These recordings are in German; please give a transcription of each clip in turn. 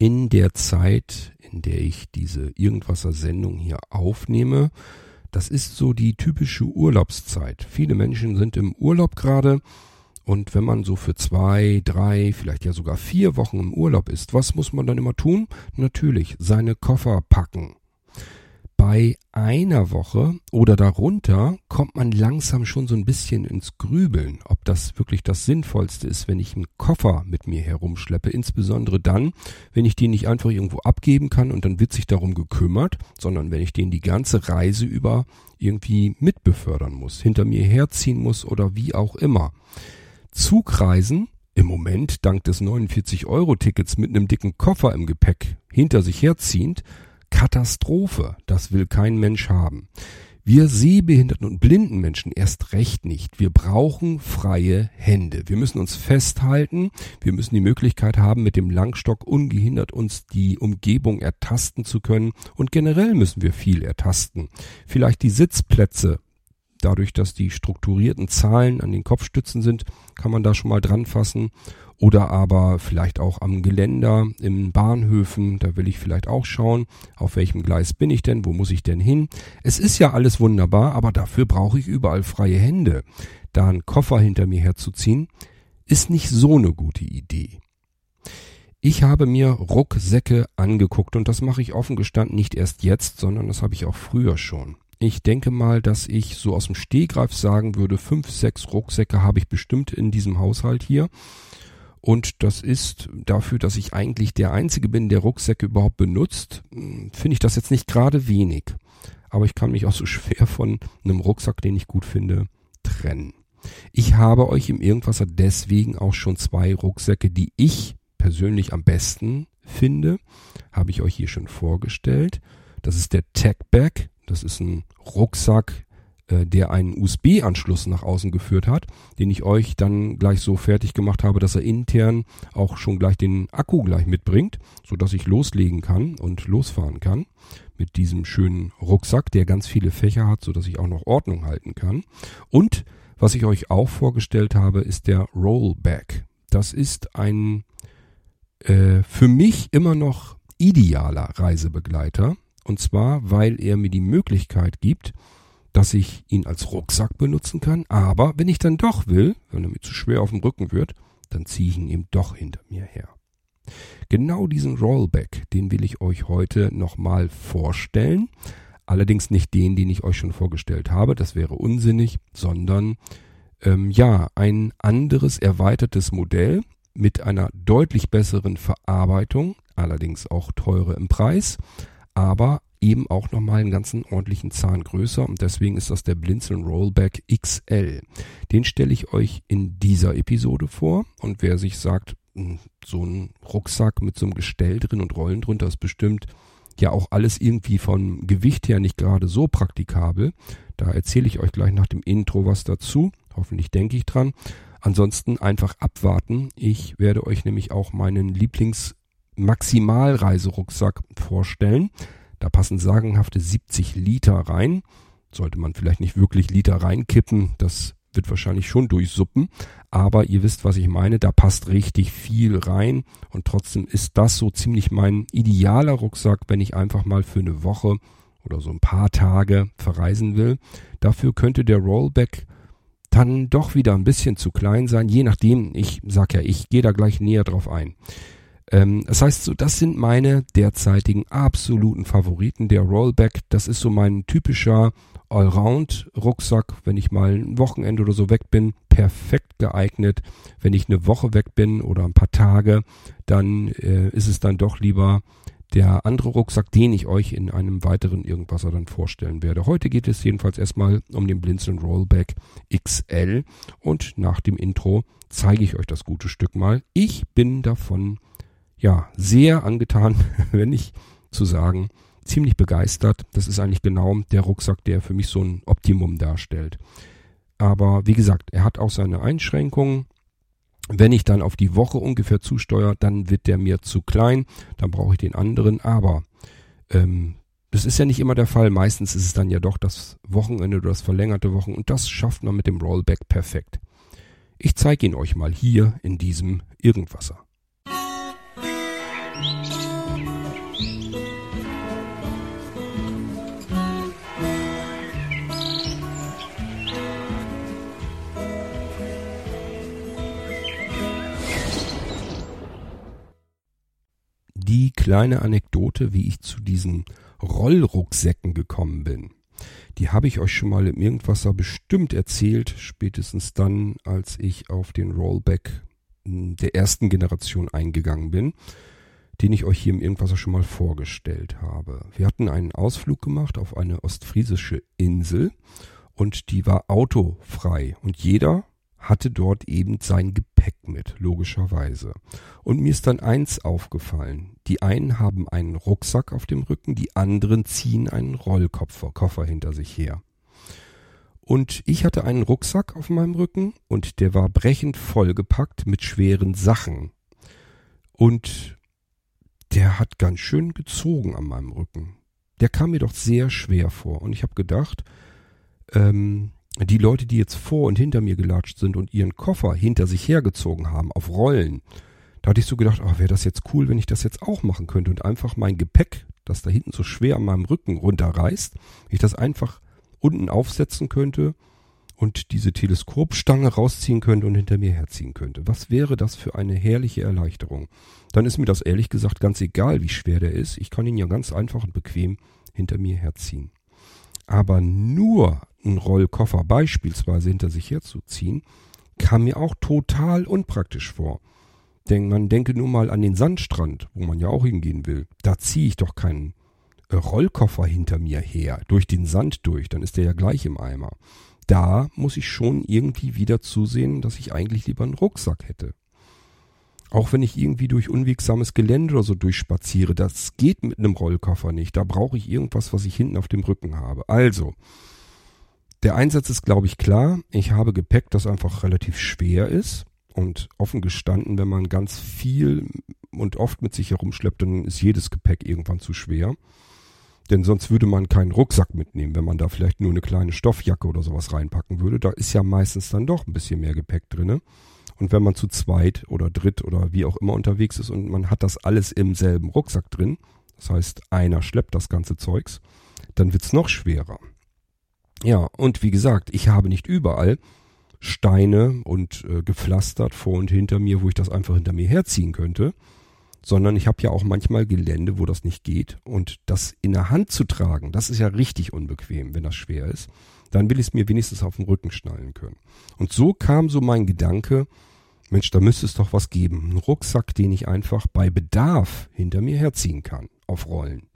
in der Zeit, in der ich diese Irgendwasser-Sendung hier aufnehme, das ist so die typische Urlaubszeit. Viele Menschen sind im Urlaub gerade und wenn man so für zwei, drei, vielleicht ja sogar vier Wochen im Urlaub ist, was muss man dann immer tun? Natürlich seine Koffer packen bei einer Woche oder darunter kommt man langsam schon so ein bisschen ins Grübeln, ob das wirklich das Sinnvollste ist, wenn ich einen Koffer mit mir herumschleppe, insbesondere dann, wenn ich den nicht einfach irgendwo abgeben kann und dann wird sich darum gekümmert, sondern wenn ich den die ganze Reise über irgendwie mitbefördern muss, hinter mir herziehen muss oder wie auch immer. Zugreisen im Moment dank des 49-Euro-Tickets mit einem dicken Koffer im Gepäck hinter sich herziehend Katastrophe. Das will kein Mensch haben. Wir sehbehinderten und blinden Menschen erst recht nicht. Wir brauchen freie Hände. Wir müssen uns festhalten. Wir müssen die Möglichkeit haben, mit dem Langstock ungehindert uns die Umgebung ertasten zu können. Und generell müssen wir viel ertasten. Vielleicht die Sitzplätze. Dadurch, dass die strukturierten Zahlen an den Kopfstützen sind, kann man da schon mal dran fassen oder aber vielleicht auch am Geländer, in Bahnhöfen, da will ich vielleicht auch schauen, auf welchem Gleis bin ich denn, wo muss ich denn hin. Es ist ja alles wunderbar, aber dafür brauche ich überall freie Hände. Da einen Koffer hinter mir herzuziehen, ist nicht so eine gute Idee. Ich habe mir Rucksäcke angeguckt und das mache ich offen gestanden nicht erst jetzt, sondern das habe ich auch früher schon. Ich denke mal, dass ich so aus dem Stehgreif sagen würde, fünf, sechs Rucksäcke habe ich bestimmt in diesem Haushalt hier. Und das ist dafür, dass ich eigentlich der Einzige bin, der Rucksäcke überhaupt benutzt, hm, finde ich das jetzt nicht gerade wenig. Aber ich kann mich auch so schwer von einem Rucksack, den ich gut finde, trennen. Ich habe euch im Irgendwasser deswegen auch schon zwei Rucksäcke, die ich persönlich am besten finde, habe ich euch hier schon vorgestellt. Das ist der Tech Bag. Das ist ein Rucksack, äh, der einen USB-Anschluss nach außen geführt hat, den ich euch dann gleich so fertig gemacht habe, dass er intern auch schon gleich den Akku gleich mitbringt, so dass ich loslegen kann und losfahren kann mit diesem schönen Rucksack, der ganz viele Fächer hat, so dass ich auch noch Ordnung halten kann. Und was ich euch auch vorgestellt habe, ist der Rollback. Das ist ein äh, für mich immer noch idealer Reisebegleiter. Und zwar, weil er mir die Möglichkeit gibt, dass ich ihn als Rucksack benutzen kann, aber wenn ich dann doch will, wenn er mir zu schwer auf dem Rücken wird, dann ziehe ich ihn eben doch hinter mir her. Genau diesen Rollback, den will ich euch heute nochmal vorstellen. Allerdings nicht den, den ich euch schon vorgestellt habe, das wäre unsinnig, sondern ähm, ja, ein anderes erweitertes Modell mit einer deutlich besseren Verarbeitung, allerdings auch teurer im Preis, aber eben auch nochmal einen ganzen ordentlichen Zahn größer und deswegen ist das der Blinzeln Rollback XL. Den stelle ich euch in dieser Episode vor und wer sich sagt, hm, so ein Rucksack mit so einem Gestell drin und Rollen drunter ist bestimmt ja auch alles irgendwie vom Gewicht her nicht gerade so praktikabel. Da erzähle ich euch gleich nach dem Intro was dazu. Hoffentlich denke ich dran. Ansonsten einfach abwarten. Ich werde euch nämlich auch meinen Lieblings Maximalreiserucksack vorstellen. Da passen sagenhafte 70 Liter rein. Sollte man vielleicht nicht wirklich Liter reinkippen. Das wird wahrscheinlich schon durchsuppen. Aber ihr wisst, was ich meine. Da passt richtig viel rein. Und trotzdem ist das so ziemlich mein idealer Rucksack, wenn ich einfach mal für eine Woche oder so ein paar Tage verreisen will. Dafür könnte der Rollback dann doch wieder ein bisschen zu klein sein, je nachdem, ich sag ja, ich gehe da gleich näher drauf ein. Ähm, das heißt so, das sind meine derzeitigen absoluten Favoriten. Der Rollback, das ist so mein typischer Allround-Rucksack, wenn ich mal ein Wochenende oder so weg bin, perfekt geeignet. Wenn ich eine Woche weg bin oder ein paar Tage, dann äh, ist es dann doch lieber der andere Rucksack, den ich euch in einem weiteren Irgendwasser dann vorstellen werde. Heute geht es jedenfalls erstmal um den Blinzeln Rollback XL und nach dem Intro zeige ich euch das gute Stück mal. Ich bin davon ja, sehr angetan, wenn nicht zu sagen, ziemlich begeistert. Das ist eigentlich genau der Rucksack, der für mich so ein Optimum darstellt. Aber wie gesagt, er hat auch seine Einschränkungen. Wenn ich dann auf die Woche ungefähr zusteuere, dann wird der mir zu klein, dann brauche ich den anderen. Aber ähm, das ist ja nicht immer der Fall. Meistens ist es dann ja doch das Wochenende oder das verlängerte Wochen und das schafft man mit dem Rollback perfekt. Ich zeige ihn euch mal hier in diesem Irgendwasser. Die kleine Anekdote, wie ich zu diesen Rollrucksäcken gekommen bin. Die habe ich euch schon mal im Irgendwasser bestimmt erzählt, spätestens dann, als ich auf den Rollback hm, der ersten Generation eingegangen bin den ich euch hier im Irgendwasser schon mal vorgestellt habe. Wir hatten einen Ausflug gemacht auf eine ostfriesische Insel und die war autofrei und jeder hatte dort eben sein Gepäck mit, logischerweise. Und mir ist dann eins aufgefallen. Die einen haben einen Rucksack auf dem Rücken, die anderen ziehen einen Rollkoffer Koffer hinter sich her. Und ich hatte einen Rucksack auf meinem Rücken und der war brechend vollgepackt mit schweren Sachen. Und der hat ganz schön gezogen an meinem Rücken. Der kam mir doch sehr schwer vor. Und ich habe gedacht, ähm, die Leute, die jetzt vor und hinter mir gelatscht sind und ihren Koffer hinter sich hergezogen haben, auf Rollen, da hatte ich so gedacht, oh, wäre das jetzt cool, wenn ich das jetzt auch machen könnte und einfach mein Gepäck, das da hinten so schwer an meinem Rücken runterreißt, ich das einfach unten aufsetzen könnte und diese Teleskopstange rausziehen könnte und hinter mir herziehen könnte. Was wäre das für eine herrliche Erleichterung? Dann ist mir das ehrlich gesagt ganz egal, wie schwer der ist. Ich kann ihn ja ganz einfach und bequem hinter mir herziehen. Aber nur einen Rollkoffer beispielsweise hinter sich herzuziehen, kam mir auch total unpraktisch vor. Denn man denke nur mal an den Sandstrand, wo man ja auch hingehen will. Da ziehe ich doch keinen äh, Rollkoffer hinter mir her, durch den Sand durch, dann ist der ja gleich im Eimer. Da muss ich schon irgendwie wieder zusehen, dass ich eigentlich lieber einen Rucksack hätte. Auch wenn ich irgendwie durch unwegsames Gelände oder so durchspaziere, das geht mit einem Rollkoffer nicht. Da brauche ich irgendwas, was ich hinten auf dem Rücken habe. Also, der Einsatz ist, glaube ich, klar. Ich habe Gepäck, das einfach relativ schwer ist. Und offen gestanden, wenn man ganz viel und oft mit sich herumschleppt, dann ist jedes Gepäck irgendwann zu schwer. Denn sonst würde man keinen Rucksack mitnehmen, wenn man da vielleicht nur eine kleine Stoffjacke oder sowas reinpacken würde. Da ist ja meistens dann doch ein bisschen mehr Gepäck drinne. Und wenn man zu zweit oder dritt oder wie auch immer unterwegs ist und man hat das alles im selben Rucksack drin, das heißt, einer schleppt das ganze Zeugs, dann wird's noch schwerer. Ja, und wie gesagt, ich habe nicht überall Steine und äh, gepflastert vor und hinter mir, wo ich das einfach hinter mir herziehen könnte, sondern ich habe ja auch manchmal Gelände, wo das nicht geht und das in der Hand zu tragen, das ist ja richtig unbequem, wenn das schwer ist. Dann will ich es mir wenigstens auf den Rücken schnallen können. Und so kam so mein Gedanke, Mensch, da müsste es doch was geben. Ein Rucksack, den ich einfach bei Bedarf hinter mir herziehen kann, auf Rollen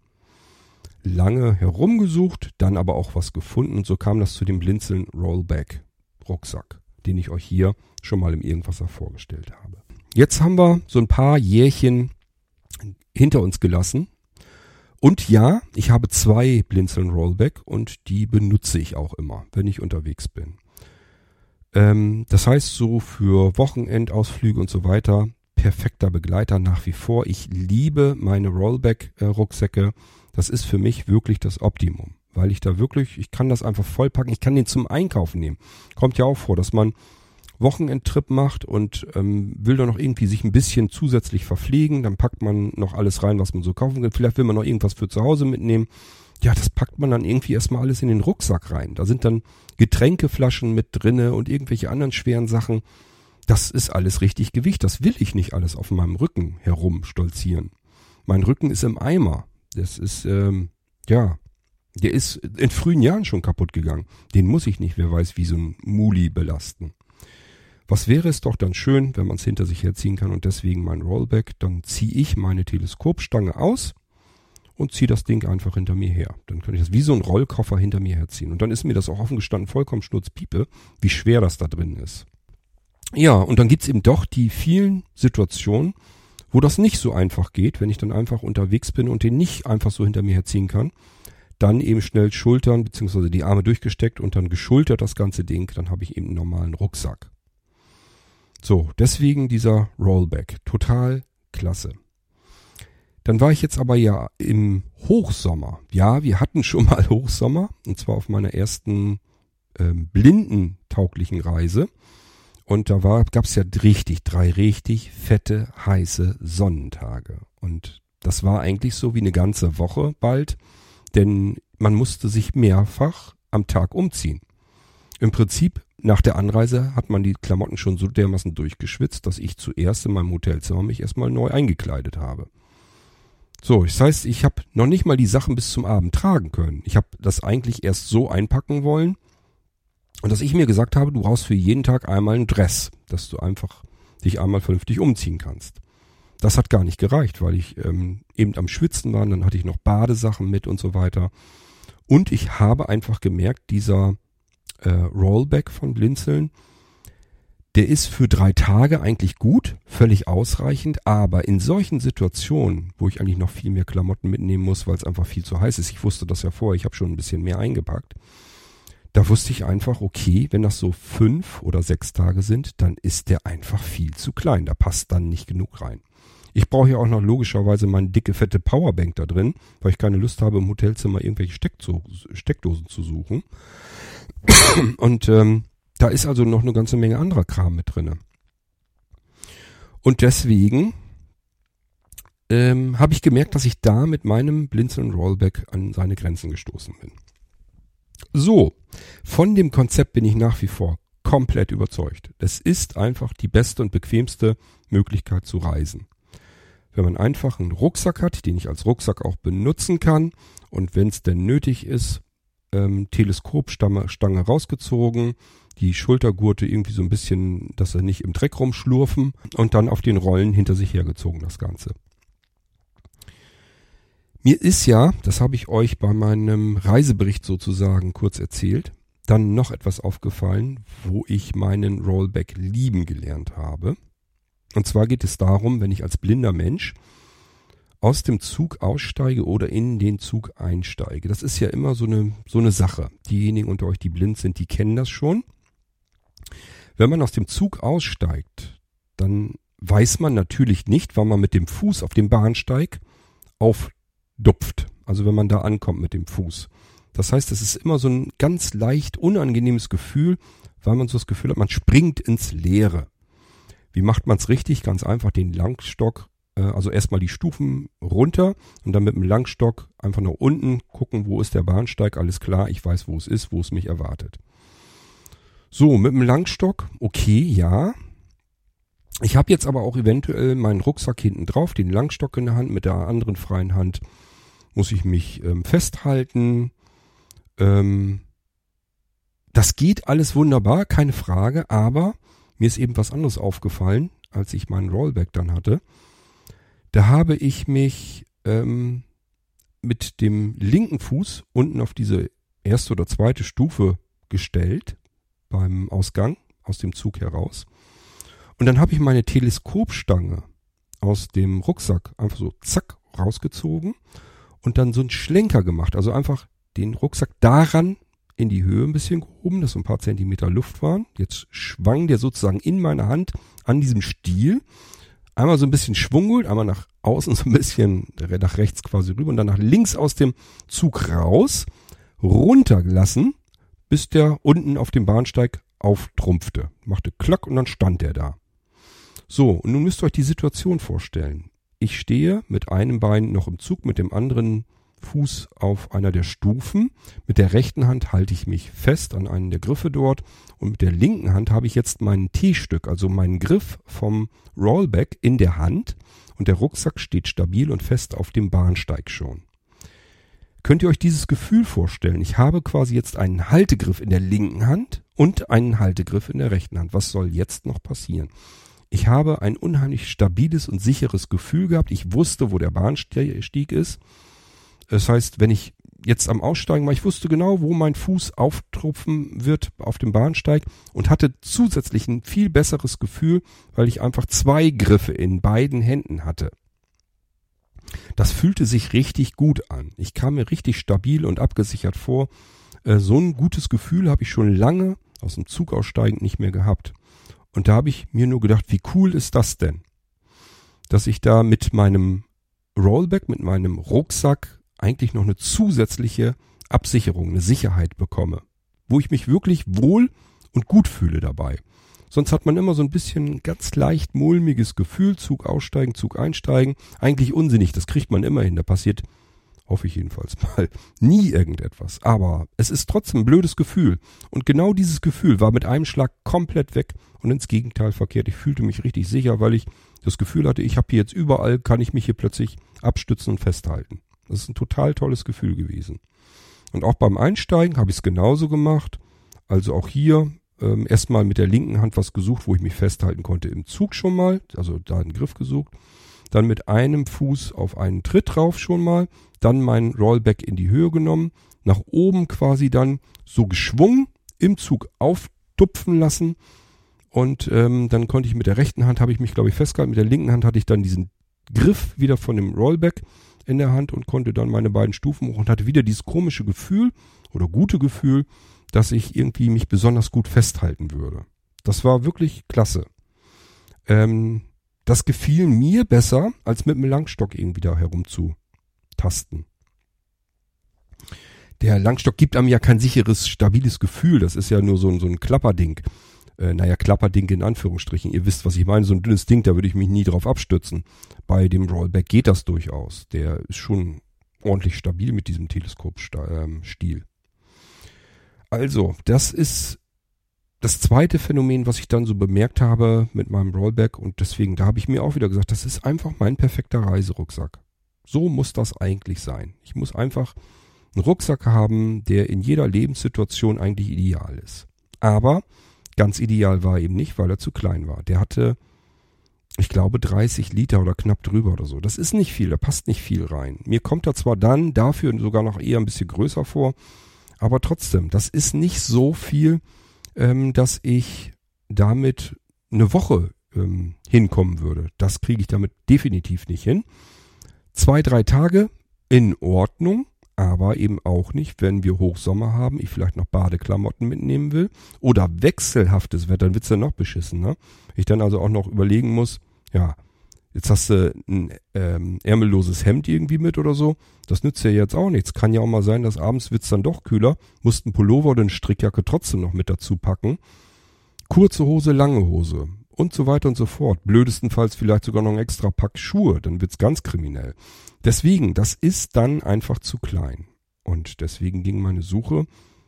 lange herumgesucht, dann aber auch was gefunden und so kam das zu dem Blinzeln Rollback Rucksack, den ich euch hier schon mal im Irgendwasser vorgestellt habe. Jetzt haben wir so ein paar Jährchen hinter uns gelassen. Und ja, ich habe zwei Blinzeln Rollback und die benutze ich auch immer, wenn ich unterwegs bin. Ähm, das heißt so für Wochenendausflüge und so weiter perfekter Begleiter nach wie vor. Ich liebe meine Rollback-Rucksäcke. Das ist für mich wirklich das Optimum, weil ich da wirklich, ich kann das einfach vollpacken. Ich kann den zum Einkaufen nehmen. Kommt ja auch vor, dass man Wochenendtrip macht und ähm, will da noch irgendwie sich ein bisschen zusätzlich verpflegen. Dann packt man noch alles rein, was man so kaufen kann. Vielleicht will man noch irgendwas für zu Hause mitnehmen. Ja, das packt man dann irgendwie erstmal alles in den Rucksack rein. Da sind dann Getränkeflaschen mit drinne und irgendwelche anderen schweren Sachen. Das ist alles richtig Gewicht. Das will ich nicht alles auf meinem Rücken herum stolzieren. Mein Rücken ist im Eimer. Das ist, ähm, ja, der ist in frühen Jahren schon kaputt gegangen. Den muss ich nicht, wer weiß, wie so ein Muli belasten. Was wäre es doch dann schön, wenn man es hinter sich herziehen kann und deswegen mein Rollback, dann ziehe ich meine Teleskopstange aus und ziehe das Ding einfach hinter mir her. Dann kann ich das wie so ein Rollkoffer hinter mir herziehen. Und dann ist mir das auch offen gestanden vollkommen schnurzpiepe, wie schwer das da drin ist. Ja, und dann gibt's eben doch die vielen Situationen, wo das nicht so einfach geht, wenn ich dann einfach unterwegs bin und den nicht einfach so hinter mir herziehen kann. Dann eben schnell Schultern beziehungsweise die Arme durchgesteckt und dann geschultert das ganze Ding, dann habe ich eben einen normalen Rucksack. So, deswegen dieser Rollback. Total klasse. Dann war ich jetzt aber ja im Hochsommer. Ja, wir hatten schon mal Hochsommer und zwar auf meiner ersten ähm, blindentauglichen Reise. Und da war, gab's ja richtig, drei richtig fette, heiße Sonnentage. Und das war eigentlich so wie eine ganze Woche bald, denn man musste sich mehrfach am Tag umziehen. Im Prinzip, nach der Anreise hat man die Klamotten schon so dermaßen durchgeschwitzt, dass ich zuerst in meinem Hotelzimmer mich erstmal neu eingekleidet habe. So, das heißt, ich habe noch nicht mal die Sachen bis zum Abend tragen können. Ich habe das eigentlich erst so einpacken wollen. Und dass ich mir gesagt habe, du brauchst für jeden Tag einmal einen Dress, dass du einfach dich einmal vernünftig umziehen kannst. Das hat gar nicht gereicht, weil ich ähm, eben am Schwitzen war, dann hatte ich noch Badesachen mit und so weiter. Und ich habe einfach gemerkt, dieser äh, Rollback von Blinzeln, der ist für drei Tage eigentlich gut, völlig ausreichend, aber in solchen Situationen, wo ich eigentlich noch viel mehr Klamotten mitnehmen muss, weil es einfach viel zu heiß ist, ich wusste das ja vorher, ich habe schon ein bisschen mehr eingepackt, da wusste ich einfach, okay, wenn das so fünf oder sechs Tage sind, dann ist der einfach viel zu klein, da passt dann nicht genug rein. Ich brauche ja auch noch logischerweise meine dicke, fette Powerbank da drin, weil ich keine Lust habe, im Hotelzimmer irgendwelche Steckdosen zu suchen. Und ähm, da ist also noch eine ganze Menge anderer Kram mit drinne. Und deswegen ähm, habe ich gemerkt, dass ich da mit meinem Blinzeln Rollback an seine Grenzen gestoßen bin. So, von dem Konzept bin ich nach wie vor komplett überzeugt. Es ist einfach die beste und bequemste Möglichkeit zu reisen. Wenn man einfach einen Rucksack hat, den ich als Rucksack auch benutzen kann und wenn es denn nötig ist, ähm, Teleskopstange rausgezogen, die Schultergurte irgendwie so ein bisschen, dass er nicht im Dreck rumschlurfen und dann auf den Rollen hinter sich hergezogen das Ganze. Mir ist ja, das habe ich euch bei meinem Reisebericht sozusagen kurz erzählt, dann noch etwas aufgefallen, wo ich meinen Rollback lieben gelernt habe. Und zwar geht es darum, wenn ich als blinder Mensch aus dem Zug aussteige oder in den Zug einsteige. Das ist ja immer so eine, so eine Sache. Diejenigen unter euch, die blind sind, die kennen das schon. Wenn man aus dem Zug aussteigt, dann weiß man natürlich nicht, wann man mit dem Fuß auf dem Bahnsteig aufdupft. Also wenn man da ankommt mit dem Fuß. Das heißt, es ist immer so ein ganz leicht unangenehmes Gefühl, weil man so das Gefühl hat, man springt ins Leere. Wie macht man es richtig? Ganz einfach den Langstock, also erstmal die Stufen runter und dann mit dem Langstock einfach nach unten gucken, wo ist der Bahnsteig, alles klar, ich weiß, wo es ist, wo es mich erwartet. So, mit dem Langstock, okay, ja. Ich habe jetzt aber auch eventuell meinen Rucksack hinten drauf, den Langstock in der Hand, mit der anderen freien Hand muss ich mich ähm, festhalten. Ähm, das geht alles wunderbar, keine Frage, aber mir ist eben was anderes aufgefallen, als ich meinen Rollback dann hatte. Da habe ich mich ähm, mit dem linken Fuß unten auf diese erste oder zweite Stufe gestellt beim Ausgang aus dem Zug heraus. Und dann habe ich meine Teleskopstange aus dem Rucksack einfach so zack rausgezogen und dann so einen Schlenker gemacht. Also einfach den Rucksack daran in die Höhe ein bisschen gehoben, dass so ein paar Zentimeter Luft waren. Jetzt schwang der sozusagen in meiner Hand an diesem Stiel. Einmal so ein bisschen Schwung geholt, einmal nach außen so ein bisschen nach rechts quasi rüber und dann nach links aus dem Zug raus, runtergelassen bis der unten auf dem Bahnsteig auftrumpfte. Machte Klack und dann stand er da. So, und nun müsst ihr euch die Situation vorstellen. Ich stehe mit einem Bein noch im Zug, mit dem anderen Fuß auf einer der Stufen. Mit der rechten Hand halte ich mich fest an einen der Griffe dort und mit der linken Hand habe ich jetzt mein T-Stück, also meinen Griff vom Rollback in der Hand und der Rucksack steht stabil und fest auf dem Bahnsteig schon. Könnt ihr euch dieses Gefühl vorstellen? Ich habe quasi jetzt einen Haltegriff in der linken Hand und einen Haltegriff in der rechten Hand. Was soll jetzt noch passieren? Ich habe ein unheimlich stabiles und sicheres Gefühl gehabt. Ich wusste, wo der Bahnstieg ist. Das heißt, wenn ich jetzt am Aussteigen war, ich wusste genau, wo mein Fuß auftrumpfen wird auf dem Bahnsteig und hatte zusätzlich ein viel besseres Gefühl, weil ich einfach zwei Griffe in beiden Händen hatte. Das fühlte sich richtig gut an. Ich kam mir richtig stabil und abgesichert vor. Äh, so ein gutes Gefühl habe ich schon lange aus dem Zug aussteigend nicht mehr gehabt. Und da habe ich mir nur gedacht, wie cool ist das denn? Dass ich da mit meinem Rollback, mit meinem Rucksack eigentlich noch eine zusätzliche Absicherung, eine Sicherheit bekomme. Wo ich mich wirklich wohl und gut fühle dabei. Sonst hat man immer so ein bisschen ganz leicht mulmiges Gefühl, Zug aussteigen, Zug einsteigen. Eigentlich unsinnig, das kriegt man immer hin. Da passiert Hoffe ich jedenfalls mal. Nie irgendetwas. Aber es ist trotzdem ein blödes Gefühl. Und genau dieses Gefühl war mit einem Schlag komplett weg und ins Gegenteil verkehrt. Ich fühlte mich richtig sicher, weil ich das Gefühl hatte, ich habe hier jetzt überall, kann ich mich hier plötzlich abstützen und festhalten. Das ist ein total tolles Gefühl gewesen. Und auch beim Einsteigen habe ich es genauso gemacht. Also auch hier ähm, erstmal mit der linken Hand was gesucht, wo ich mich festhalten konnte im Zug schon mal, also da einen Griff gesucht. Dann mit einem Fuß auf einen Tritt drauf schon mal, dann meinen Rollback in die Höhe genommen, nach oben quasi dann so geschwungen, im Zug auftupfen lassen und ähm, dann konnte ich mit der rechten Hand, habe ich mich glaube ich festgehalten, mit der linken Hand hatte ich dann diesen Griff wieder von dem Rollback in der Hand und konnte dann meine beiden Stufen hoch und hatte wieder dieses komische Gefühl oder gute Gefühl, dass ich irgendwie mich besonders gut festhalten würde. Das war wirklich klasse. Ähm, das gefiel mir besser, als mit dem Langstock irgendwie da herumzutasten. Der Langstock gibt einem ja kein sicheres, stabiles Gefühl. Das ist ja nur so so ein Klapperding. Äh, naja, Klapperding in Anführungsstrichen. Ihr wisst, was ich meine. So ein dünnes Ding, da würde ich mich nie drauf abstützen. Bei dem Rollback geht das durchaus. Der ist schon ordentlich stabil mit diesem Teleskopstil. Ähm, also, das ist das zweite Phänomen, was ich dann so bemerkt habe mit meinem Rollback und deswegen, da habe ich mir auch wieder gesagt, das ist einfach mein perfekter Reiserucksack. So muss das eigentlich sein. Ich muss einfach einen Rucksack haben, der in jeder Lebenssituation eigentlich ideal ist. Aber ganz ideal war er eben nicht, weil er zu klein war. Der hatte, ich glaube, 30 Liter oder knapp drüber oder so. Das ist nicht viel, da passt nicht viel rein. Mir kommt er zwar dann dafür sogar noch eher ein bisschen größer vor, aber trotzdem, das ist nicht so viel, ähm, dass ich damit eine Woche ähm, hinkommen würde. Das kriege ich damit definitiv nicht hin. Zwei, drei Tage in Ordnung, aber eben auch nicht, wenn wir Hochsommer haben, ich vielleicht noch Badeklamotten mitnehmen will oder wechselhaftes Wetter, dann wird's ja noch beschissen. Ne? Ich dann also auch noch überlegen muss, ja, Jetzt hast du ein ähm, ärmelloses Hemd irgendwie mit oder so. Das nützt ja jetzt auch nichts. Kann ja auch mal sein, dass abends wird's dann doch kühler. Musst ein Pullover oder eine Strickjacke trotzdem noch mit dazu packen. Kurze Hose, lange Hose und so weiter und so fort. Blödestenfalls vielleicht sogar noch ein extra Pack Schuhe. Dann wird's ganz kriminell. Deswegen, das ist dann einfach zu klein. Und deswegen ging meine Suche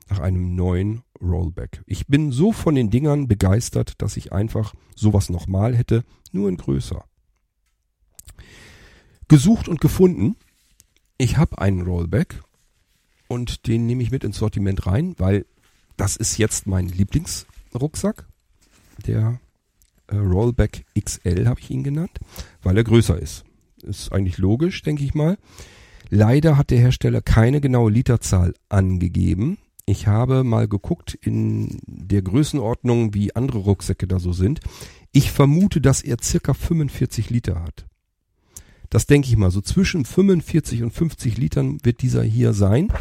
nach einem neuen Rollback. Ich bin so von den Dingern begeistert, dass ich einfach sowas nochmal hätte, nur in größer gesucht und gefunden. Ich habe einen Rollback und den nehme ich mit ins Sortiment rein, weil das ist jetzt mein Lieblingsrucksack. Der Rollback XL habe ich ihn genannt, weil er größer ist. Ist eigentlich logisch, denke ich mal. Leider hat der Hersteller keine genaue Literzahl angegeben. Ich habe mal geguckt in der Größenordnung, wie andere Rucksäcke da so sind. Ich vermute, dass er circa 45 Liter hat. Das denke ich mal, so zwischen 45 und 50 Litern wird dieser hier sein.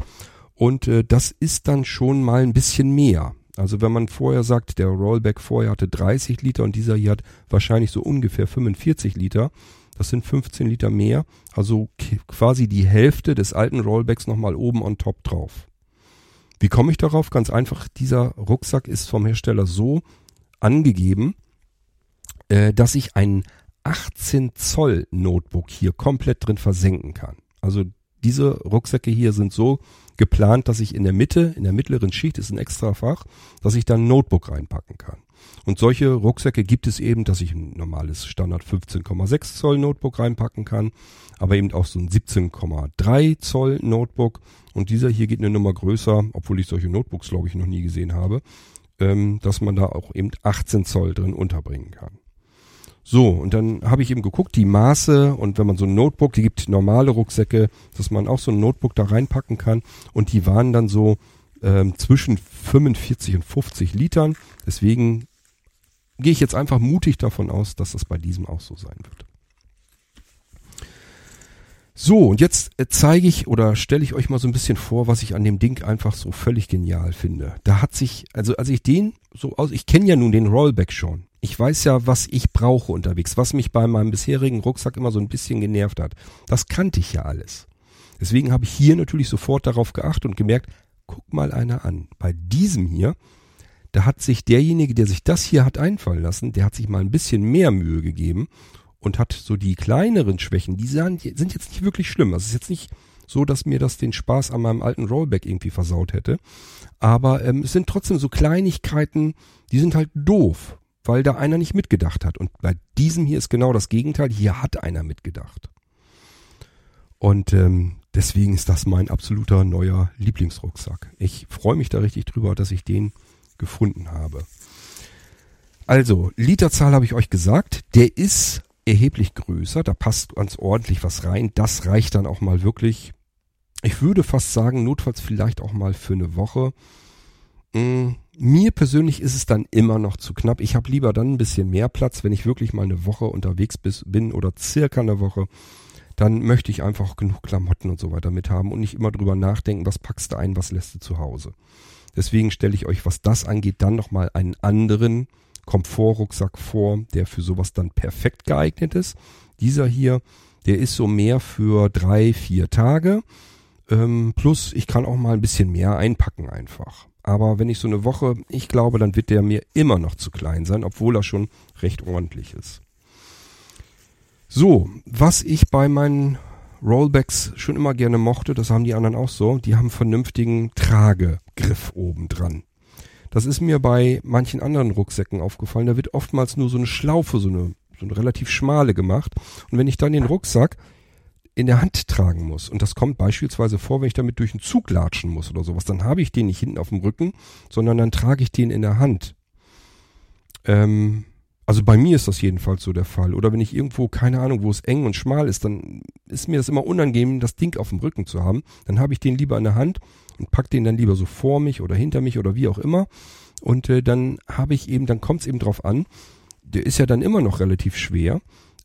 Und äh, das ist dann schon mal ein bisschen mehr. Also wenn man vorher sagt, der Rollback vorher hatte 30 Liter und dieser hier hat wahrscheinlich so ungefähr 45 Liter, das sind 15 Liter mehr, also quasi die Hälfte des alten Rollbacks nochmal oben on top drauf. Wie komme ich darauf? Ganz einfach, dieser Rucksack ist vom Hersteller so angegeben, äh, dass ich einen 18 Zoll Notebook hier komplett drin versenken kann. Also diese Rucksäcke hier sind so geplant, dass ich in der Mitte, in der mittleren Schicht ist ein extra Fach, dass ich da ein Notebook reinpacken kann. Und solche Rucksäcke gibt es eben, dass ich ein normales Standard 15,6 Zoll Notebook reinpacken kann, aber eben auch so ein 17,3 Zoll Notebook. Und dieser hier geht eine Nummer größer, obwohl ich solche Notebooks, glaube ich, noch nie gesehen habe, ähm, dass man da auch eben 18 Zoll drin unterbringen kann. So, und dann habe ich eben geguckt, die Maße und wenn man so ein Notebook, die gibt normale Rucksäcke, dass man auch so ein Notebook da reinpacken kann und die waren dann so ähm, zwischen 45 und 50 Litern. Deswegen gehe ich jetzt einfach mutig davon aus, dass das bei diesem auch so sein wird. So, und jetzt äh, zeige ich oder stelle ich euch mal so ein bisschen vor, was ich an dem Ding einfach so völlig genial finde. Da hat sich, also als ich den so aus, ich kenne ja nun den Rollback schon. Ich weiß ja, was ich brauche unterwegs, was mich bei meinem bisherigen Rucksack immer so ein bisschen genervt hat. Das kannte ich ja alles. Deswegen habe ich hier natürlich sofort darauf geachtet und gemerkt, guck mal einer an. Bei diesem hier, da hat sich derjenige, der sich das hier hat einfallen lassen, der hat sich mal ein bisschen mehr Mühe gegeben und hat so die kleineren Schwächen, die sind jetzt nicht wirklich schlimm. Das ist jetzt nicht so dass mir das den Spaß an meinem alten Rollback irgendwie versaut hätte. Aber ähm, es sind trotzdem so Kleinigkeiten, die sind halt doof, weil da einer nicht mitgedacht hat. Und bei diesem hier ist genau das Gegenteil. Hier hat einer mitgedacht. Und ähm, deswegen ist das mein absoluter neuer Lieblingsrucksack. Ich freue mich da richtig drüber, dass ich den gefunden habe. Also, Literzahl habe ich euch gesagt. Der ist erheblich größer. Da passt ganz ordentlich was rein. Das reicht dann auch mal wirklich. Ich würde fast sagen, notfalls vielleicht auch mal für eine Woche. Mm, mir persönlich ist es dann immer noch zu knapp. Ich habe lieber dann ein bisschen mehr Platz, wenn ich wirklich mal eine Woche unterwegs bin oder circa eine Woche. Dann möchte ich einfach genug Klamotten und so weiter mit haben und nicht immer drüber nachdenken, was packst du ein, was lässt du zu Hause. Deswegen stelle ich euch, was das angeht, dann nochmal einen anderen Komfortrucksack vor, der für sowas dann perfekt geeignet ist. Dieser hier, der ist so mehr für drei, vier Tage. Ähm, plus, ich kann auch mal ein bisschen mehr einpacken einfach. Aber wenn ich so eine Woche, ich glaube, dann wird der mir immer noch zu klein sein, obwohl er schon recht ordentlich ist. So, was ich bei meinen Rollbacks schon immer gerne mochte, das haben die anderen auch so, die haben vernünftigen Tragegriff oben dran. Das ist mir bei manchen anderen Rucksäcken aufgefallen. Da wird oftmals nur so eine Schlaufe, so eine, so eine relativ schmale gemacht. Und wenn ich dann den Rucksack in der Hand tragen muss, und das kommt beispielsweise vor, wenn ich damit durch einen Zug latschen muss oder sowas, dann habe ich den nicht hinten auf dem Rücken, sondern dann trage ich den in der Hand. Ähm, also bei mir ist das jedenfalls so der Fall. Oder wenn ich irgendwo, keine Ahnung, wo es eng und schmal ist, dann ist mir das immer unangenehm, das Ding auf dem Rücken zu haben. Dann habe ich den lieber in der Hand und pack den dann lieber so vor mich oder hinter mich oder wie auch immer. Und äh, dann habe ich eben, dann kommt es eben drauf an, der ist ja dann immer noch relativ schwer.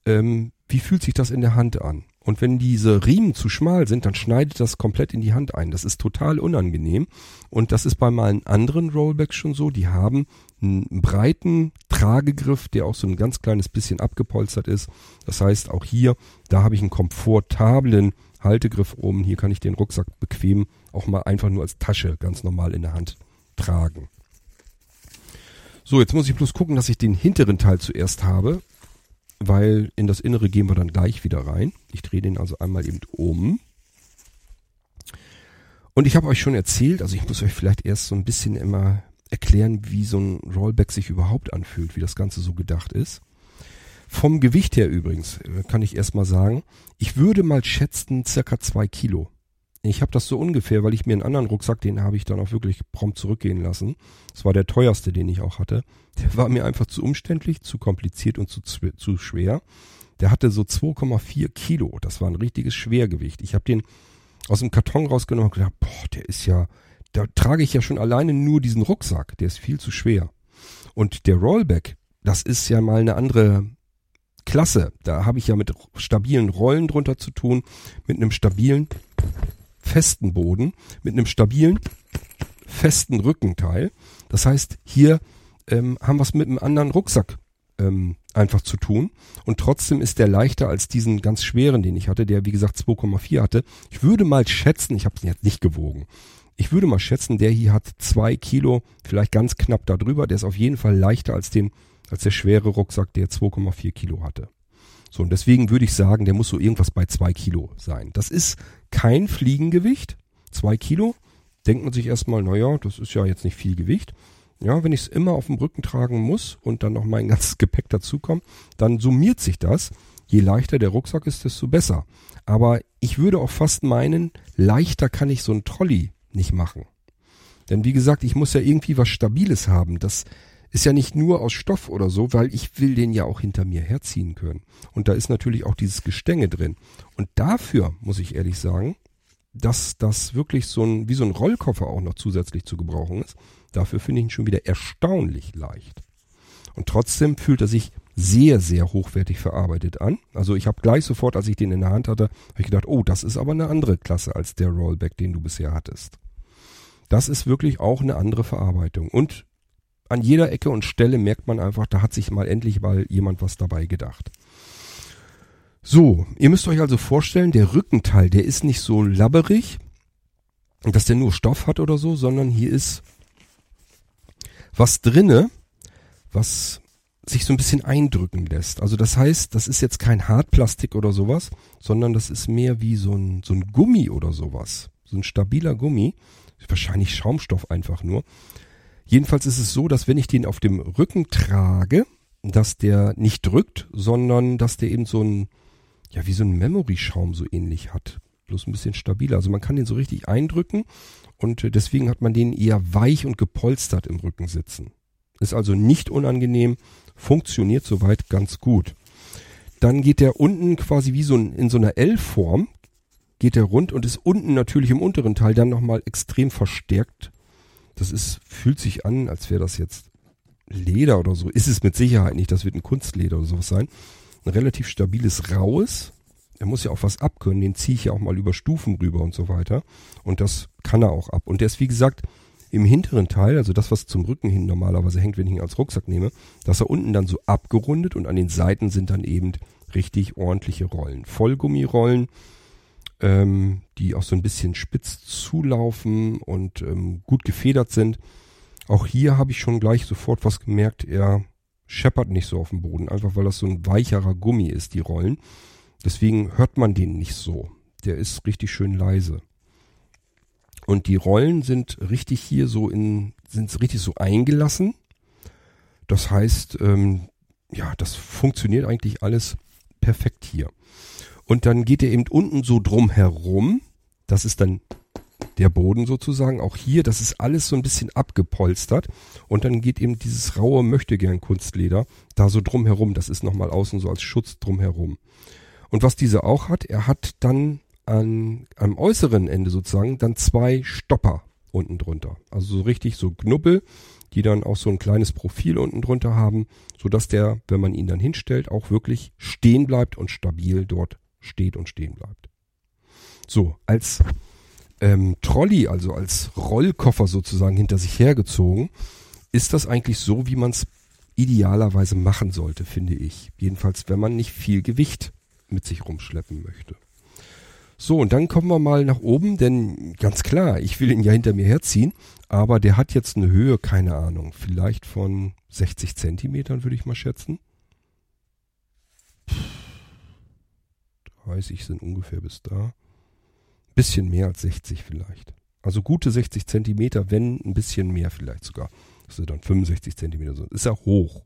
Ähm, wie fühlt sich das in der Hand an? Und wenn diese Riemen zu schmal sind, dann schneidet das komplett in die Hand ein. Das ist total unangenehm. Und das ist bei meinen anderen Rollbacks schon so. Die haben einen breiten Tragegriff, der auch so ein ganz kleines bisschen abgepolstert ist. Das heißt, auch hier, da habe ich einen komfortablen Haltegriff oben. Hier kann ich den Rucksack bequem auch mal einfach nur als Tasche ganz normal in der Hand tragen. So, jetzt muss ich bloß gucken, dass ich den hinteren Teil zuerst habe, weil in das Innere gehen wir dann gleich wieder rein. Ich drehe den also einmal eben um. Und ich habe euch schon erzählt, also ich muss euch vielleicht erst so ein bisschen immer erklären, wie so ein Rollback sich überhaupt anfühlt, wie das Ganze so gedacht ist. Vom Gewicht her übrigens äh, kann ich erstmal sagen, ich würde mal schätzen circa zwei Kilo. Ich habe das so ungefähr, weil ich mir einen anderen Rucksack, den habe ich dann auch wirklich prompt zurückgehen lassen. Das war der teuerste, den ich auch hatte. Der war mir einfach zu umständlich, zu kompliziert und zu, zu schwer. Der hatte so 2,4 Kilo. Das war ein richtiges Schwergewicht. Ich habe den aus dem Karton rausgenommen und gedacht, boah, der ist ja, da trage ich ja schon alleine nur diesen Rucksack. Der ist viel zu schwer. Und der Rollback, das ist ja mal eine andere Klasse. Da habe ich ja mit stabilen Rollen drunter zu tun, mit einem stabilen, festen Boden, mit einem stabilen, festen Rückenteil. Das heißt, hier ähm, haben wir es mit einem anderen Rucksack ähm, einfach zu tun. Und trotzdem ist der leichter als diesen ganz schweren, den ich hatte, der wie gesagt 2,4 hatte. Ich würde mal schätzen, ich habe es jetzt nicht gewogen. Ich würde mal schätzen, der hier hat zwei Kilo, vielleicht ganz knapp darüber. Der ist auf jeden Fall leichter als den als der schwere Rucksack, der 2,4 Kilo hatte. So, und deswegen würde ich sagen, der muss so irgendwas bei zwei Kilo sein. Das ist kein Fliegengewicht. Zwei Kilo. Denkt man sich erstmal, naja, das ist ja jetzt nicht viel Gewicht. Ja, wenn ich es immer auf dem Rücken tragen muss und dann noch mein ganzes Gepäck dazukommt, dann summiert sich das. Je leichter der Rucksack ist, desto besser. Aber ich würde auch fast meinen, leichter kann ich so ein Trolley nicht machen. Denn wie gesagt, ich muss ja irgendwie was Stabiles haben. Das ist ja nicht nur aus Stoff oder so, weil ich will den ja auch hinter mir herziehen können. Und da ist natürlich auch dieses Gestänge drin. Und dafür muss ich ehrlich sagen, dass das wirklich so ein, wie so ein Rollkoffer auch noch zusätzlich zu gebrauchen ist. Dafür finde ich ihn schon wieder erstaunlich leicht. Und trotzdem fühlt er sich sehr, sehr hochwertig verarbeitet an. Also ich habe gleich sofort, als ich den in der Hand hatte, habe ich gedacht, oh, das ist aber eine andere Klasse als der Rollback, den du bisher hattest. Das ist wirklich auch eine andere Verarbeitung. Und an jeder Ecke und Stelle merkt man einfach, da hat sich mal endlich mal jemand was dabei gedacht. So, ihr müsst euch also vorstellen, der Rückenteil, der ist nicht so labberig, dass der nur Stoff hat oder so, sondern hier ist was drinne, was sich so ein bisschen eindrücken lässt. Also das heißt, das ist jetzt kein Hartplastik oder sowas, sondern das ist mehr wie so ein, so ein Gummi oder sowas. So ein stabiler Gummi. Wahrscheinlich Schaumstoff einfach nur. Jedenfalls ist es so, dass wenn ich den auf dem Rücken trage, dass der nicht drückt, sondern dass der eben so ein, ja, wie so ein Memory-Schaum so ähnlich hat. Bloß ein bisschen stabiler. Also man kann den so richtig eindrücken und deswegen hat man den eher weich und gepolstert im Rücken sitzen. Ist also nicht unangenehm, funktioniert soweit ganz gut. Dann geht der unten quasi wie so ein, in so einer L-Form, geht der rund und ist unten natürlich im unteren Teil dann nochmal extrem verstärkt. Das ist, fühlt sich an, als wäre das jetzt Leder oder so. Ist es mit Sicherheit nicht, das wird ein Kunstleder oder sowas sein. Ein relativ stabiles, raues. Er muss ja auch was abkönnen, den ziehe ich ja auch mal über Stufen rüber und so weiter. Und das kann er auch ab. Und der ist, wie gesagt, im hinteren Teil, also das, was zum Rücken hin normalerweise hängt, wenn ich ihn als Rucksack nehme, dass er unten dann so abgerundet und an den Seiten sind dann eben richtig ordentliche Rollen. Vollgummirollen, ähm, die auch so ein bisschen spitz zulaufen und ähm, gut gefedert sind. Auch hier habe ich schon gleich sofort was gemerkt, er scheppert nicht so auf dem Boden, einfach weil das so ein weicherer Gummi ist, die Rollen. Deswegen hört man den nicht so. Der ist richtig schön leise. Und die Rollen sind richtig hier so in, sind richtig so eingelassen. Das heißt, ähm, ja, das funktioniert eigentlich alles perfekt hier. Und dann geht er eben unten so drum herum. Das ist dann der Boden sozusagen. Auch hier, das ist alles so ein bisschen abgepolstert. Und dann geht eben dieses raue Möchtegern Kunstleder da so drum herum. Das ist nochmal außen so als Schutz drum herum. Und was diese auch hat, er hat dann an, am äußeren Ende sozusagen dann zwei Stopper unten drunter. Also so richtig so Knubbel, die dann auch so ein kleines Profil unten drunter haben, so dass der, wenn man ihn dann hinstellt, auch wirklich stehen bleibt und stabil dort steht und stehen bleibt. So, als ähm, Trolley, also als Rollkoffer sozusagen hinter sich hergezogen, ist das eigentlich so, wie man es idealerweise machen sollte, finde ich. Jedenfalls, wenn man nicht viel Gewicht mit sich rumschleppen möchte. So, und dann kommen wir mal nach oben, denn ganz klar, ich will ihn ja hinter mir herziehen, aber der hat jetzt eine Höhe, keine Ahnung, vielleicht von 60 Zentimetern, würde ich mal schätzen. 30 sind ungefähr bis da. Bisschen mehr als 60 vielleicht. Also gute 60 Zentimeter, wenn ein bisschen mehr vielleicht sogar. Das sind dann 65 Zentimeter. Ist ja hoch.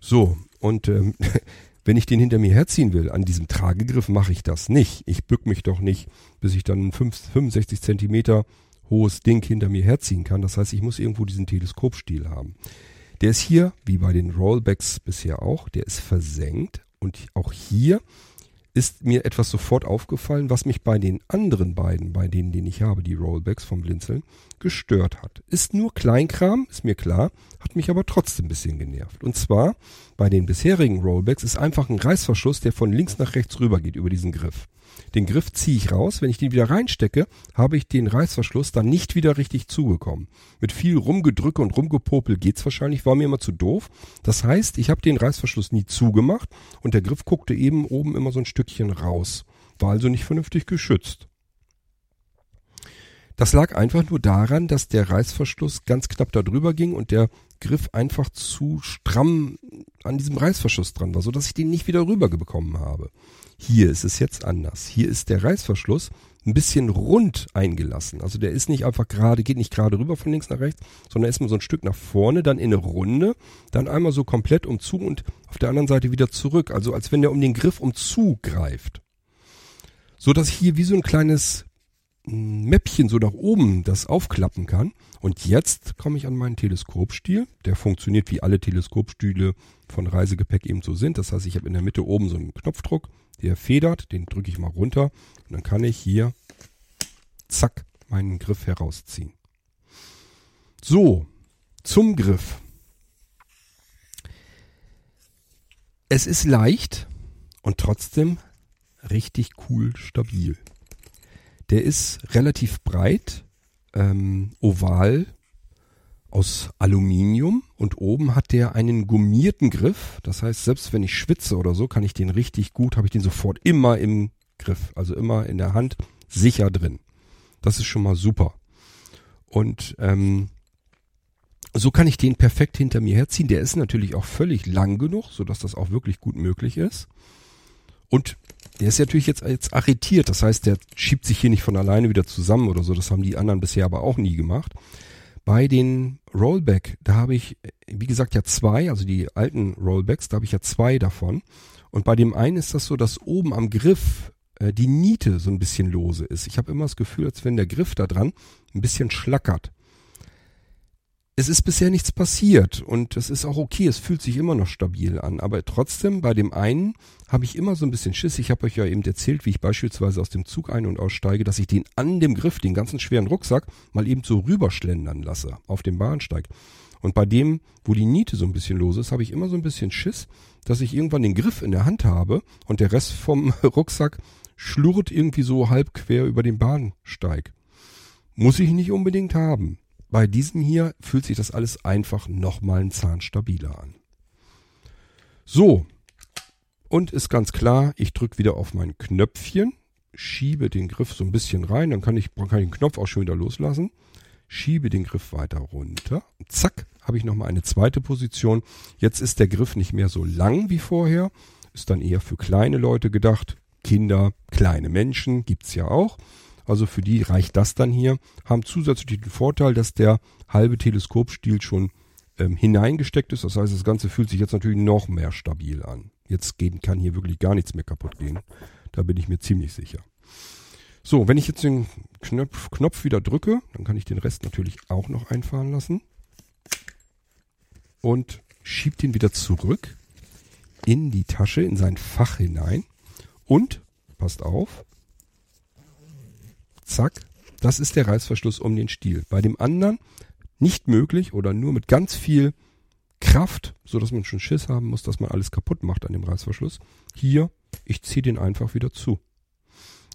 So, und ähm, Wenn ich den hinter mir herziehen will, an diesem Tragegriff, mache ich das nicht. Ich bück mich doch nicht, bis ich dann ein 65 Zentimeter hohes Ding hinter mir herziehen kann. Das heißt, ich muss irgendwo diesen Teleskopstiel haben. Der ist hier, wie bei den Rollbacks bisher auch, der ist versenkt. Und auch hier ist mir etwas sofort aufgefallen, was mich bei den anderen beiden, bei denen, den ich habe, die Rollbacks vom Blinzeln, gestört hat. Ist nur Kleinkram, ist mir klar, hat mich aber trotzdem ein bisschen genervt. Und zwar, bei den bisherigen Rollbacks ist einfach ein Reißverschluss, der von links nach rechts rüber geht über diesen Griff. Den Griff ziehe ich raus. Wenn ich den wieder reinstecke, habe ich den Reißverschluss dann nicht wieder richtig zugekommen. Mit viel Rumgedrücke und Rumgepopel geht's wahrscheinlich, war mir immer zu doof. Das heißt, ich habe den Reißverschluss nie zugemacht und der Griff guckte eben oben immer so ein Stückchen raus. War also nicht vernünftig geschützt. Das lag einfach nur daran, dass der Reißverschluss ganz knapp da drüber ging und der Griff einfach zu stramm an diesem Reißverschluss dran war, so dass ich den nicht wieder rüber bekommen habe. Hier ist es jetzt anders. Hier ist der Reißverschluss ein bisschen rund eingelassen. Also der ist nicht einfach gerade, geht nicht gerade rüber von links nach rechts, sondern ist mal so ein Stück nach vorne, dann in eine Runde, dann einmal so komplett um zu und auf der anderen Seite wieder zurück. Also als wenn der um den Griff um zu greift. So dass ich hier wie so ein kleines Mäppchen so nach oben das aufklappen kann. Und jetzt komme ich an meinen Teleskopstiel. Der funktioniert wie alle Teleskopstühle von Reisegepäck eben so sind. Das heißt, ich habe in der Mitte oben so einen Knopfdruck, der federt, den drücke ich mal runter und dann kann ich hier zack meinen Griff herausziehen. So, zum Griff. Es ist leicht und trotzdem richtig cool stabil. Der ist relativ breit, ähm, oval, aus Aluminium und oben hat der einen gummierten Griff. Das heißt, selbst wenn ich schwitze oder so, kann ich den richtig gut, habe ich den sofort immer im Griff, also immer in der Hand, sicher drin. Das ist schon mal super. Und ähm, So kann ich den perfekt hinter mir herziehen. Der ist natürlich auch völlig lang genug, sodass das auch wirklich gut möglich ist. Und der ist natürlich jetzt, jetzt arretiert. Das heißt, der schiebt sich hier nicht von alleine wieder zusammen oder so. Das haben die anderen bisher aber auch nie gemacht. Bei den Rollback, da habe ich, wie gesagt, ja zwei, also die alten Rollbacks, da habe ich ja zwei davon. Und bei dem einen ist das so, dass oben am Griff äh, die Niete so ein bisschen lose ist. Ich habe immer das Gefühl, als wenn der Griff da dran ein bisschen schlackert es ist bisher nichts passiert und es ist auch okay, es fühlt sich immer noch stabil an. Aber trotzdem, bei dem einen habe ich immer so ein bisschen Schiss. Ich habe euch ja eben erzählt, wie ich beispielsweise aus dem Zug ein- und aussteige, dass ich den an dem Griff, den ganzen schweren Rucksack, mal eben so rüberschlendern lasse auf dem Bahnsteig. Und bei dem, wo die Niete so ein bisschen los ist, habe ich immer so ein bisschen Schiss, dass ich irgendwann den Griff in der Hand habe und der Rest vom Rucksack schlurrt irgendwie so halb quer über den Bahnsteig. Muss ich nicht unbedingt haben. Bei diesem hier fühlt sich das alles einfach nochmal ein Zahn stabiler an. So. Und ist ganz klar, ich drücke wieder auf mein Knöpfchen, schiebe den Griff so ein bisschen rein, dann kann ich, kann ich den Knopf auch schon wieder loslassen, schiebe den Griff weiter runter, zack, habe ich nochmal eine zweite Position. Jetzt ist der Griff nicht mehr so lang wie vorher, ist dann eher für kleine Leute gedacht, Kinder, kleine Menschen gibt's ja auch. Also für die reicht das dann hier. Haben zusätzlich den Vorteil, dass der halbe Teleskopstiel schon ähm, hineingesteckt ist. Das heißt, das Ganze fühlt sich jetzt natürlich noch mehr stabil an. Jetzt gehen, kann hier wirklich gar nichts mehr kaputt gehen. Da bin ich mir ziemlich sicher. So, wenn ich jetzt den Knopf, Knopf wieder drücke, dann kann ich den Rest natürlich auch noch einfahren lassen. Und schiebe den wieder zurück in die Tasche, in sein Fach hinein. Und, passt auf, zack, das ist der Reißverschluss um den Stiel. Bei dem anderen nicht möglich oder nur mit ganz viel Kraft, so dass man schon Schiss haben muss, dass man alles kaputt macht an dem Reißverschluss. Hier, ich ziehe den einfach wieder zu.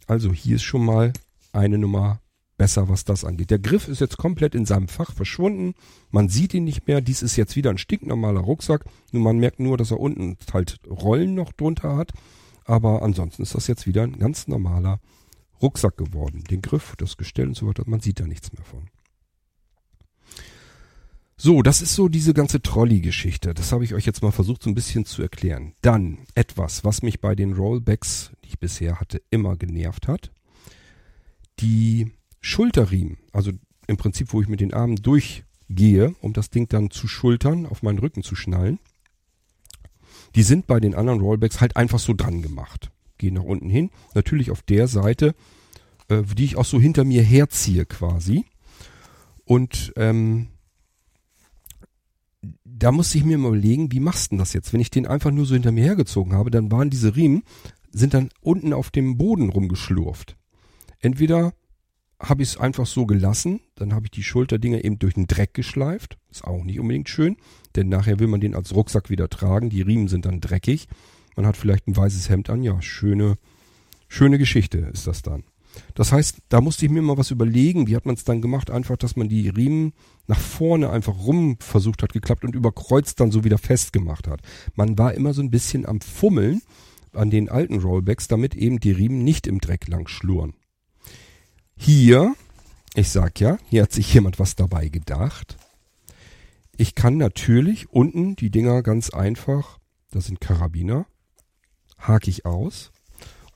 Also hier ist schon mal eine Nummer besser, was das angeht. Der Griff ist jetzt komplett in seinem Fach verschwunden. Man sieht ihn nicht mehr. Dies ist jetzt wieder ein stinknormaler Rucksack. Nur man merkt nur, dass er unten halt Rollen noch drunter hat. Aber ansonsten ist das jetzt wieder ein ganz normaler Rucksack geworden. Den Griff, das Gestell und so weiter, man sieht da nichts mehr von. So, das ist so diese ganze Trolley-Geschichte. Das habe ich euch jetzt mal versucht so ein bisschen zu erklären. Dann etwas, was mich bei den Rollbacks, die ich bisher hatte, immer genervt hat. Die Schulterriemen, also im Prinzip, wo ich mit den Armen durchgehe, um das Ding dann zu schultern, auf meinen Rücken zu schnallen, die sind bei den anderen Rollbacks halt einfach so dran gemacht gehe nach unten hin. Natürlich auf der Seite, äh, die ich auch so hinter mir herziehe quasi. Und ähm, da musste ich mir mal überlegen, wie machst du denn das jetzt? Wenn ich den einfach nur so hinter mir hergezogen habe, dann waren diese Riemen, sind dann unten auf dem Boden rumgeschlurft. Entweder habe ich es einfach so gelassen, dann habe ich die Schulterdinger eben durch den Dreck geschleift. Ist auch nicht unbedingt schön, denn nachher will man den als Rucksack wieder tragen. Die Riemen sind dann dreckig. Man hat vielleicht ein weißes Hemd an. Ja, schöne, schöne Geschichte ist das dann. Das heißt, da musste ich mir mal was überlegen. Wie hat man es dann gemacht? Einfach, dass man die Riemen nach vorne einfach rum versucht hat, geklappt und überkreuzt dann so wieder festgemacht hat. Man war immer so ein bisschen am Fummeln an den alten Rollbacks, damit eben die Riemen nicht im Dreck lang schluren. Hier, ich sag ja, hier hat sich jemand was dabei gedacht. Ich kann natürlich unten die Dinger ganz einfach, das sind Karabiner, hake ich aus.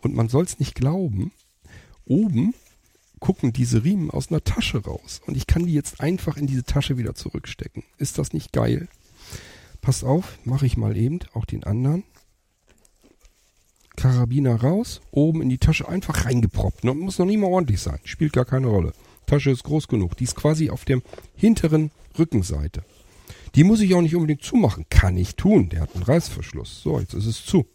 Und man soll es nicht glauben, oben gucken diese Riemen aus einer Tasche raus. Und ich kann die jetzt einfach in diese Tasche wieder zurückstecken. Ist das nicht geil? Passt auf, mache ich mal eben auch den anderen. Karabiner raus, oben in die Tasche einfach reingeproppt. Muss noch nie mal ordentlich sein. Spielt gar keine Rolle. Tasche ist groß genug. Die ist quasi auf der hinteren Rückenseite. Die muss ich auch nicht unbedingt zumachen. Kann ich tun. Der hat einen Reißverschluss. So, jetzt ist es zu.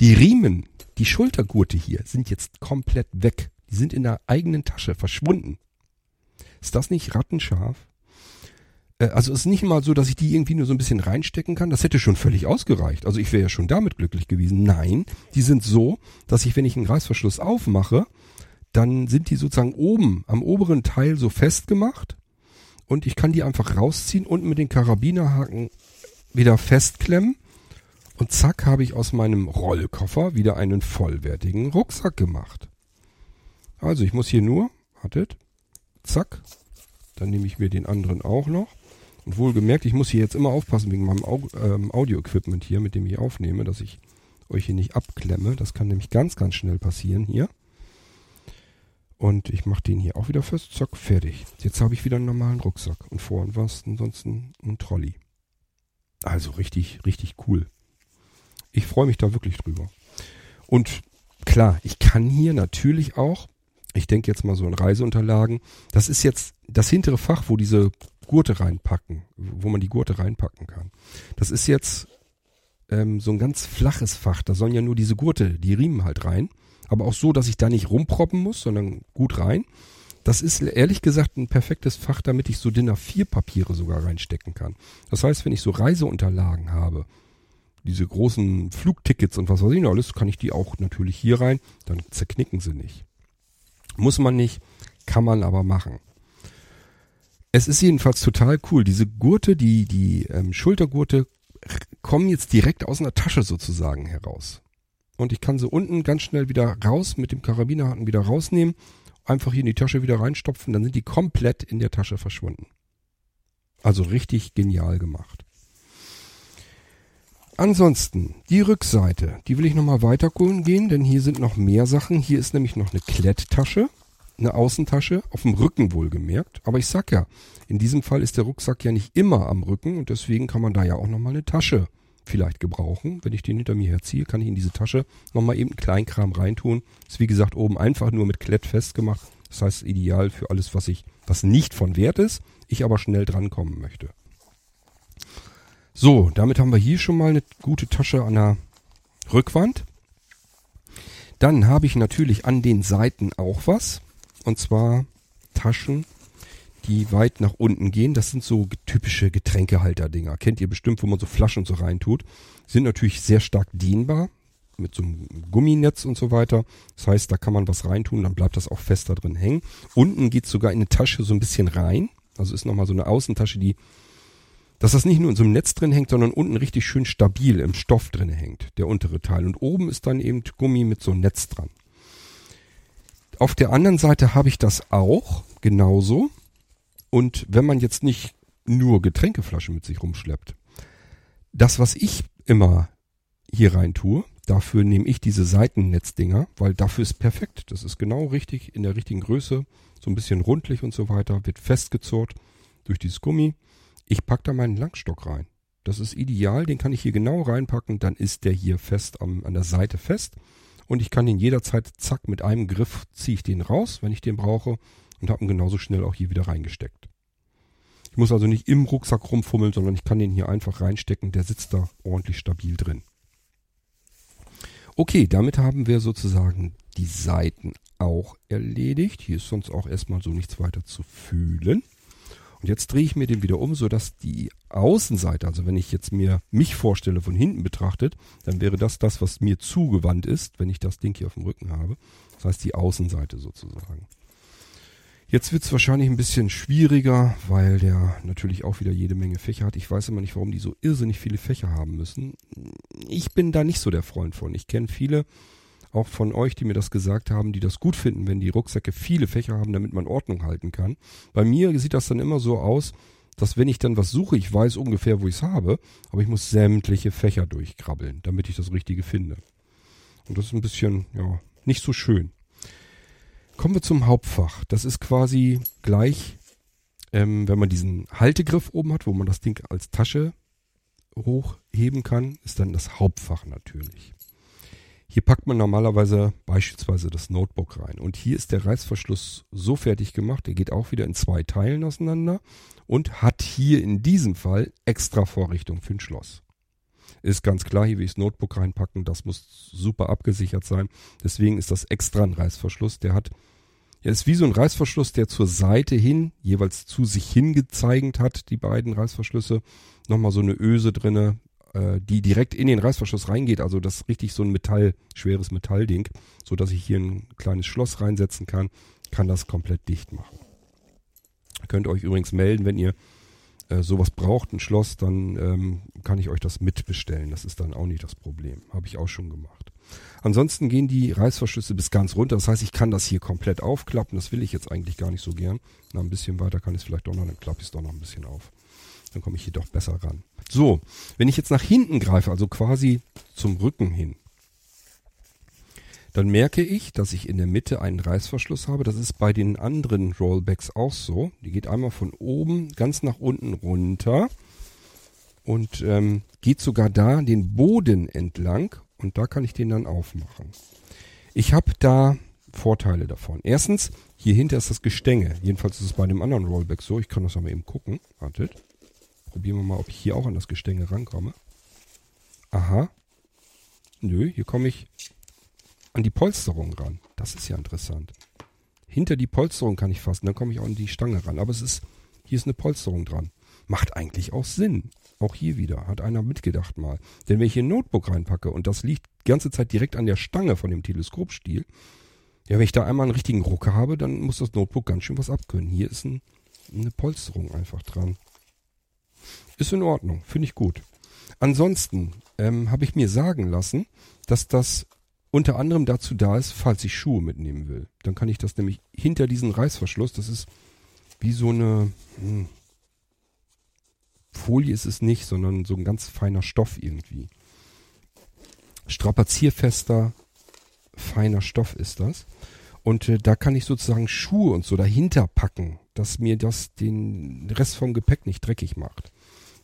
Die Riemen, die Schultergurte hier sind jetzt komplett weg. Die sind in der eigenen Tasche verschwunden. Ist das nicht rattenscharf? Äh, also es ist nicht mal so, dass ich die irgendwie nur so ein bisschen reinstecken kann. Das hätte schon völlig ausgereicht. Also ich wäre ja schon damit glücklich gewesen. Nein, die sind so, dass ich, wenn ich einen Reißverschluss aufmache, dann sind die sozusagen oben am oberen Teil so festgemacht und ich kann die einfach rausziehen und mit den Karabinerhaken wieder festklemmen und zack habe ich aus meinem Rollkoffer wieder einen vollwertigen Rucksack gemacht. Also ich muss hier nur, wartet, zack, dann nehme ich mir den anderen auch noch Und wohlgemerkt, ich muss hier jetzt immer aufpassen wegen meinem ähm, Audio-Equipment hier, mit dem ich aufnehme, dass ich euch hier nicht abklemme. Das kann nämlich ganz, ganz schnell passieren hier. Und ich mache den hier auch wieder fest. Zack, fertig. Jetzt habe ich wieder einen normalen Rucksack. Und vorhin war es ansonsten ein Trolley. Also richtig, richtig cool. Ich freue mich da wirklich drüber. Und klar, ich kann hier natürlich auch, ich denke jetzt mal so an Reiseunterlagen, das ist jetzt das hintere Fach, wo diese Gurte reinpacken, wo man die Gurte reinpacken kann. Das ist jetzt ähm, so ein ganz flaches Fach. Da sollen ja nur diese Gurte, die Riemen halt rein. Aber auch so, dass ich da nicht rumproppen muss, sondern gut rein. Das ist ehrlich gesagt ein perfektes Fach, damit ich so DIN A4 Papiere sogar reinstecken kann. Das heißt, wenn ich so Reiseunterlagen habe, diese großen Flugtickets und was weiß ich noch alles, kann ich die auch natürlich hier rein, dann zerknicken sie nicht. Muss man nicht, kann man aber machen. Es ist jedenfalls total cool. Diese Gurte, die, die ähm, Schultergurte kommen jetzt direkt aus einer Tasche sozusagen heraus. Und ich kann sie unten ganz schnell wieder raus mit dem Karabinerhaken wieder rausnehmen, einfach hier in die Tasche wieder reinstopfen, dann sind die komplett in der Tasche verschwunden. Also richtig genial gemacht. Ansonsten, die Rückseite, die will ich nochmal weiter gehen, denn hier sind noch mehr Sachen. Hier ist nämlich noch eine Kletttasche eine Außentasche, auf dem Rücken wohlgemerkt. Aber ich sag ja, in diesem Fall ist der Rucksack ja nicht immer am Rücken und deswegen kann man da ja auch nochmal eine Tasche vielleicht gebrauchen. Wenn ich den hinter mir herziehe, kann ich in diese Tasche nochmal eben einen Kleinkram reintun. Ist wie gesagt oben einfach nur mit Klett festgemacht. Das heißt ideal für alles, was ich, was nicht von Wert ist, ich aber schnell drankommen möchte. So, damit haben wir hier schon mal eine gute Tasche an der Rückwand. Dann habe ich natürlich an den Seiten auch was. Und zwar Taschen, die weit nach unten gehen. Das sind so typische Getränkehalter-Dinger. Kennt ihr bestimmt, wo man so Flaschen so reintut. Sind natürlich sehr stark dehnbar. Mit so einem Gumminetz und so weiter. Das heißt, da kann man was reintun, dann bleibt das auch fester drin hängen. Unten geht sogar in eine Tasche so ein bisschen rein. Also ist nochmal so eine Außentasche, die, dass das nicht nur in so einem Netz drin hängt, sondern unten richtig schön stabil im Stoff drin hängt, der untere Teil. Und oben ist dann eben Gummi mit so einem Netz dran. Auf der anderen Seite habe ich das auch, genauso. Und wenn man jetzt nicht nur Getränkeflaschen mit sich rumschleppt, das, was ich immer hier rein tue, dafür nehme ich diese Seitennetzddinger, weil dafür ist perfekt. Das ist genau richtig, in der richtigen Größe, so ein bisschen rundlich und so weiter, wird festgezurrt durch dieses Gummi. Ich packe da meinen Langstock rein. Das ist ideal, den kann ich hier genau reinpacken, dann ist der hier fest am, an der Seite fest und ich kann ihn jederzeit, zack, mit einem Griff ziehe ich den raus, wenn ich den brauche und habe ihn genauso schnell auch hier wieder reingesteckt. Ich muss also nicht im Rucksack rumfummeln, sondern ich kann den hier einfach reinstecken, der sitzt da ordentlich stabil drin. Okay, damit haben wir sozusagen die Seiten auch erledigt. Hier ist sonst auch erstmal so nichts weiter zu fühlen. Und jetzt drehe ich mir den wieder um, sodass die Außenseite, also wenn ich jetzt mir mich vorstelle von hinten betrachtet, dann wäre das das, was mir zugewandt ist, wenn ich das Ding hier auf dem Rücken habe. Das heißt die Außenseite sozusagen. Jetzt wird es wahrscheinlich ein bisschen schwieriger, weil der natürlich auch wieder jede Menge Fächer hat. Ich weiß immer nicht, warum die so irrsinnig viele Fächer haben müssen. Ich bin da nicht so der Freund von. Ich kenne viele, auch von euch, die mir das gesagt haben, die das gut finden, wenn die Rucksäcke viele Fächer haben, damit man Ordnung halten kann. Bei mir sieht das dann immer so aus, dass wenn ich dann was suche, ich weiß ungefähr, wo ich es habe, aber ich muss sämtliche Fächer durchkrabbeln, damit ich das Richtige finde. Und das ist ein bisschen, ja, nicht so schön. Kommen wir zum Hauptfach. Das ist quasi gleich, ähm, wenn man diesen Haltegriff oben hat, wo man das Ding als Tasche hochheben kann, ist dann das Hauptfach natürlich. Hier packt man normalerweise beispielsweise das Notebook rein. Und hier ist der Reißverschluss so fertig gemacht, der geht auch wieder in zwei Teilen auseinander und hat hier in diesem Fall extra Vorrichtung für ein Schloss. Ist ganz klar, hier will ich das Notebook reinpacken, das muss super abgesichert sein. Deswegen ist das extra ein Reißverschluss. Der hat, er ist wie so ein Reißverschluss, der zur Seite hin, jeweils zu sich hingezeigt hat, die beiden Reißverschlüsse. Nochmal so eine Öse drinne, äh, die direkt in den Reißverschluss reingeht. Also das ist richtig so ein Metall, schweres Metallding, so dass ich hier ein kleines Schloss reinsetzen kann, kann das komplett dicht machen. Könnt euch übrigens melden, wenn ihr äh, sowas braucht, ein Schloss, dann ähm, kann ich euch das mitbestellen. Das ist dann auch nicht das Problem. Habe ich auch schon gemacht. Ansonsten gehen die Reißverschlüsse bis ganz runter. Das heißt, ich kann das hier komplett aufklappen. Das will ich jetzt eigentlich gar nicht so gern. Na, ein bisschen weiter kann ich es vielleicht doch noch, dann klappe ich es doch noch ein bisschen auf. Dann komme ich hier doch besser ran. So, wenn ich jetzt nach hinten greife, also quasi zum Rücken hin, dann merke ich, dass ich in der Mitte einen Reißverschluss habe. Das ist bei den anderen Rollbacks auch so. Die geht einmal von oben ganz nach unten runter und ähm, geht sogar da den Boden entlang und da kann ich den dann aufmachen. Ich habe da Vorteile davon. Erstens, hier hinter ist das Gestänge. Jedenfalls ist es bei dem anderen Rollback so. Ich kann das mal eben gucken. Wartet. Probieren wir mal, ob ich hier auch an das Gestänge rankomme. Aha. Nö, hier komme ich an die Polsterung ran. Das ist ja interessant. Hinter die Polsterung kann ich fassen, dann komme ich auch an die Stange ran. Aber es ist, hier ist eine Polsterung dran. Macht eigentlich auch Sinn. Auch hier wieder. Hat einer mitgedacht mal. Denn wenn ich hier ein Notebook reinpacke und das liegt die ganze Zeit direkt an der Stange von dem Teleskopstiel, ja, wenn ich da einmal einen richtigen Rucker habe, dann muss das Notebook ganz schön was abkönnen. Hier ist ein, eine Polsterung einfach dran. Ist in Ordnung, finde ich gut. Ansonsten ähm, habe ich mir sagen lassen, dass das unter anderem dazu da ist, falls ich Schuhe mitnehmen will. Dann kann ich das nämlich hinter diesen Reißverschluss, das ist wie so eine hm, Folie ist es nicht, sondern so ein ganz feiner Stoff irgendwie. Strapazierfester, feiner Stoff ist das. Und äh, da kann ich sozusagen Schuhe und so dahinter packen, dass mir das den Rest vom Gepäck nicht dreckig macht.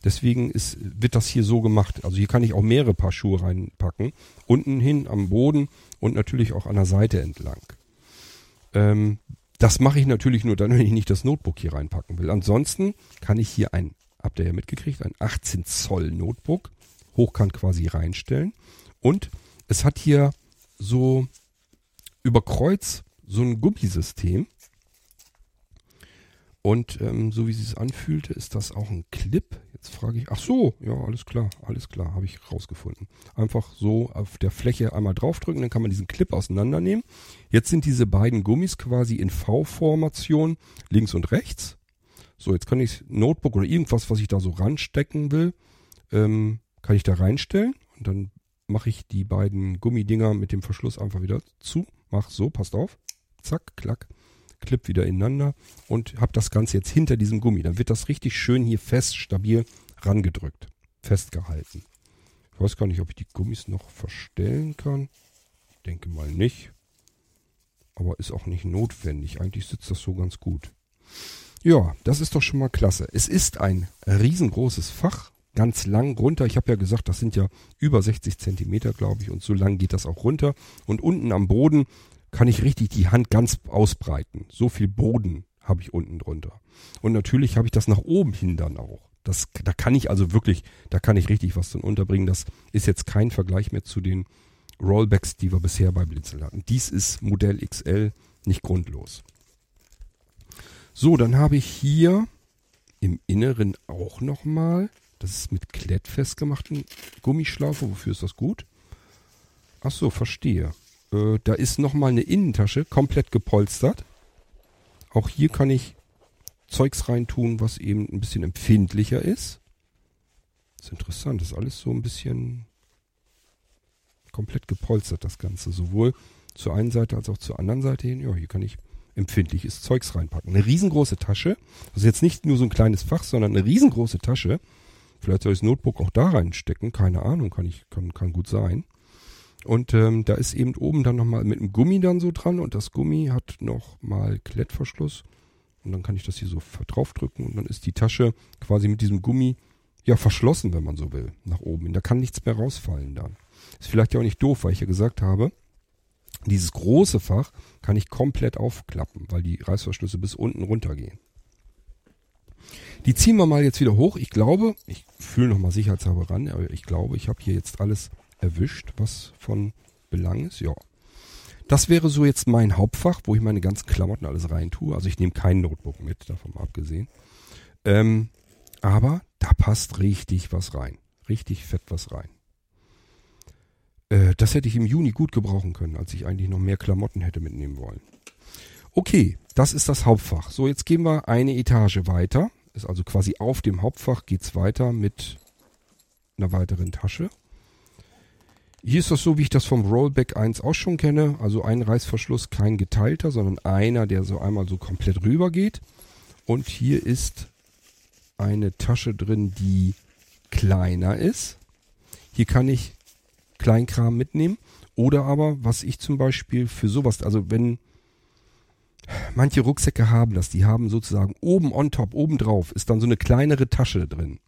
Deswegen ist, wird das hier so gemacht. Also hier kann ich auch mehrere Paar Schuhe reinpacken. Unten hin am Boden und natürlich auch an der Seite entlang. Ähm, das mache ich natürlich nur dann, wenn ich nicht das Notebook hier reinpacken will. Ansonsten kann ich hier ein, habt ihr ja mitgekriegt, ein 18 Zoll Notebook hochkant quasi reinstellen. Und es hat hier so über Kreuz so ein Gummisystem. Und ähm, so wie sie es anfühlte, ist das auch ein Clip. Jetzt frage ich, ach so, ja, alles klar, alles klar, habe ich rausgefunden. Einfach so auf der Fläche einmal draufdrücken, dann kann man diesen Clip auseinandernehmen. Jetzt sind diese beiden Gummis quasi in V-Formation links und rechts. So, jetzt kann ich Notebook oder irgendwas, was ich da so ranstecken will, ähm, kann ich da reinstellen. Und dann mache ich die beiden Gummidinger mit dem Verschluss einfach wieder zu. Mach so, passt auf. Zack, klack Clip wieder ineinander und habe das Ganze jetzt hinter diesem Gummi. Dann wird das richtig schön hier fest, stabil rangedrückt, festgehalten. Ich weiß gar nicht, ob ich die Gummis noch verstellen kann. Ich denke mal nicht. Aber ist auch nicht notwendig. Eigentlich sitzt das so ganz gut. Ja, das ist doch schon mal klasse. Es ist ein riesengroßes Fach, ganz lang runter. Ich habe ja gesagt, das sind ja über 60 Zentimeter, glaube ich, und so lang geht das auch runter. Und unten am Boden kann ich richtig die Hand ganz ausbreiten. So viel Boden habe ich unten drunter. Und natürlich habe ich das nach oben hin dann auch. Das, da kann ich also wirklich, da kann ich richtig was drin unterbringen. Das ist jetzt kein Vergleich mehr zu den Rollbacks, die wir bisher bei Blinzeln hatten. Dies ist Modell XL, nicht grundlos. So, dann habe ich hier im Inneren auch nochmal, das ist mit Klett festgemachten Gummischlaufe. Wofür ist das gut? Ach so, verstehe. Äh, da ist nochmal eine Innentasche, komplett gepolstert. Auch hier kann ich Zeugs reintun, was eben ein bisschen empfindlicher ist. Das ist interessant, das ist alles so ein bisschen komplett gepolstert, das Ganze. Sowohl zur einen Seite als auch zur anderen Seite hin. Ja, hier kann ich empfindliches Zeugs reinpacken. Eine riesengroße Tasche. Also jetzt nicht nur so ein kleines Fach, sondern eine riesengroße Tasche. Vielleicht soll ich das Notebook auch da reinstecken. Keine Ahnung, kann ich, kann, kann gut sein. Und ähm, da ist eben oben dann nochmal mit einem Gummi dann so dran und das Gummi hat nochmal Klettverschluss. Und dann kann ich das hier so draufdrücken und dann ist die Tasche quasi mit diesem Gummi ja verschlossen, wenn man so will, nach oben. Da kann nichts mehr rausfallen dann. Ist vielleicht ja auch nicht doof, weil ich ja gesagt habe, dieses große Fach kann ich komplett aufklappen, weil die Reißverschlüsse bis unten runtergehen. Die ziehen wir mal jetzt wieder hoch. Ich glaube, ich fühle nochmal sicherheitshalber ran, aber ich glaube, ich habe hier jetzt alles erwischt, was von Belang ist. Ja. Das wäre so jetzt mein Hauptfach, wo ich meine ganzen Klamotten alles rein tue. Also ich nehme kein Notebook mit, davon mal abgesehen. Ähm, aber da passt richtig was rein. Richtig fett was rein. Äh, das hätte ich im Juni gut gebrauchen können, als ich eigentlich noch mehr Klamotten hätte mitnehmen wollen. Okay, das ist das Hauptfach. So, jetzt gehen wir eine Etage weiter. Ist also quasi auf dem Hauptfach geht's weiter mit einer weiteren Tasche. Hier ist das so, wie ich das vom Rollback 1 auch schon kenne. Also ein Reißverschluss, kein geteilter, sondern einer, der so einmal so komplett rüber geht. Und hier ist eine Tasche drin, die kleiner ist. Hier kann ich Kleinkram mitnehmen. Oder aber, was ich zum Beispiel für sowas, also wenn manche Rucksäcke haben das, die haben sozusagen oben on top, oben drauf, ist dann so eine kleinere Tasche drin.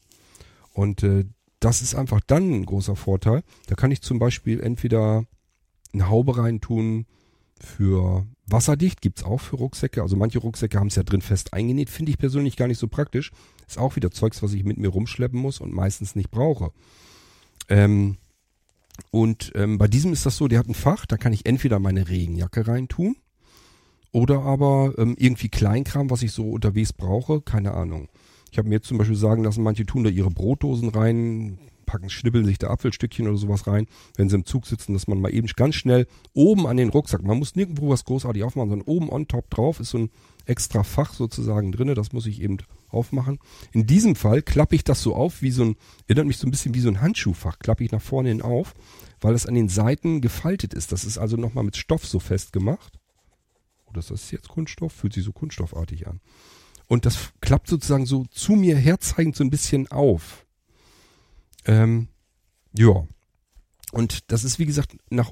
Und äh, das ist einfach dann ein großer Vorteil. Da kann ich zum Beispiel entweder eine Haube reintun für wasserdicht, gibt's auch für Rucksäcke. Also manche Rucksäcke haben es ja drin fest eingenäht, finde ich persönlich gar nicht so praktisch. Ist auch wieder Zeugs, was ich mit mir rumschleppen muss und meistens nicht brauche. Ähm, und ähm, bei diesem ist das so, der hat ein Fach, da kann ich entweder meine Regenjacke reintun oder aber ähm, irgendwie Kleinkram, was ich so unterwegs brauche, keine Ahnung. Ich habe mir jetzt zum Beispiel sagen lassen, manche tun da ihre Brotdosen rein, packen, schnibbeln sich da Apfelstückchen oder sowas rein, wenn sie im Zug sitzen, dass man mal eben ganz schnell oben an den Rucksack, man muss nirgendwo was großartig aufmachen, sondern oben on top drauf ist so ein extra Fach sozusagen drinne, das muss ich eben aufmachen. In diesem Fall klappe ich das so auf wie so ein, erinnert mich so ein bisschen wie so ein Handschuhfach, klappe ich nach vorne hin auf, weil es an den Seiten gefaltet ist. Das ist also nochmal mit Stoff so festgemacht. Oder ist das jetzt Kunststoff? Fühlt sich so kunststoffartig an. Und das klappt sozusagen so zu mir herzeigend so ein bisschen auf. Ähm, ja. Und das ist, wie gesagt, nach,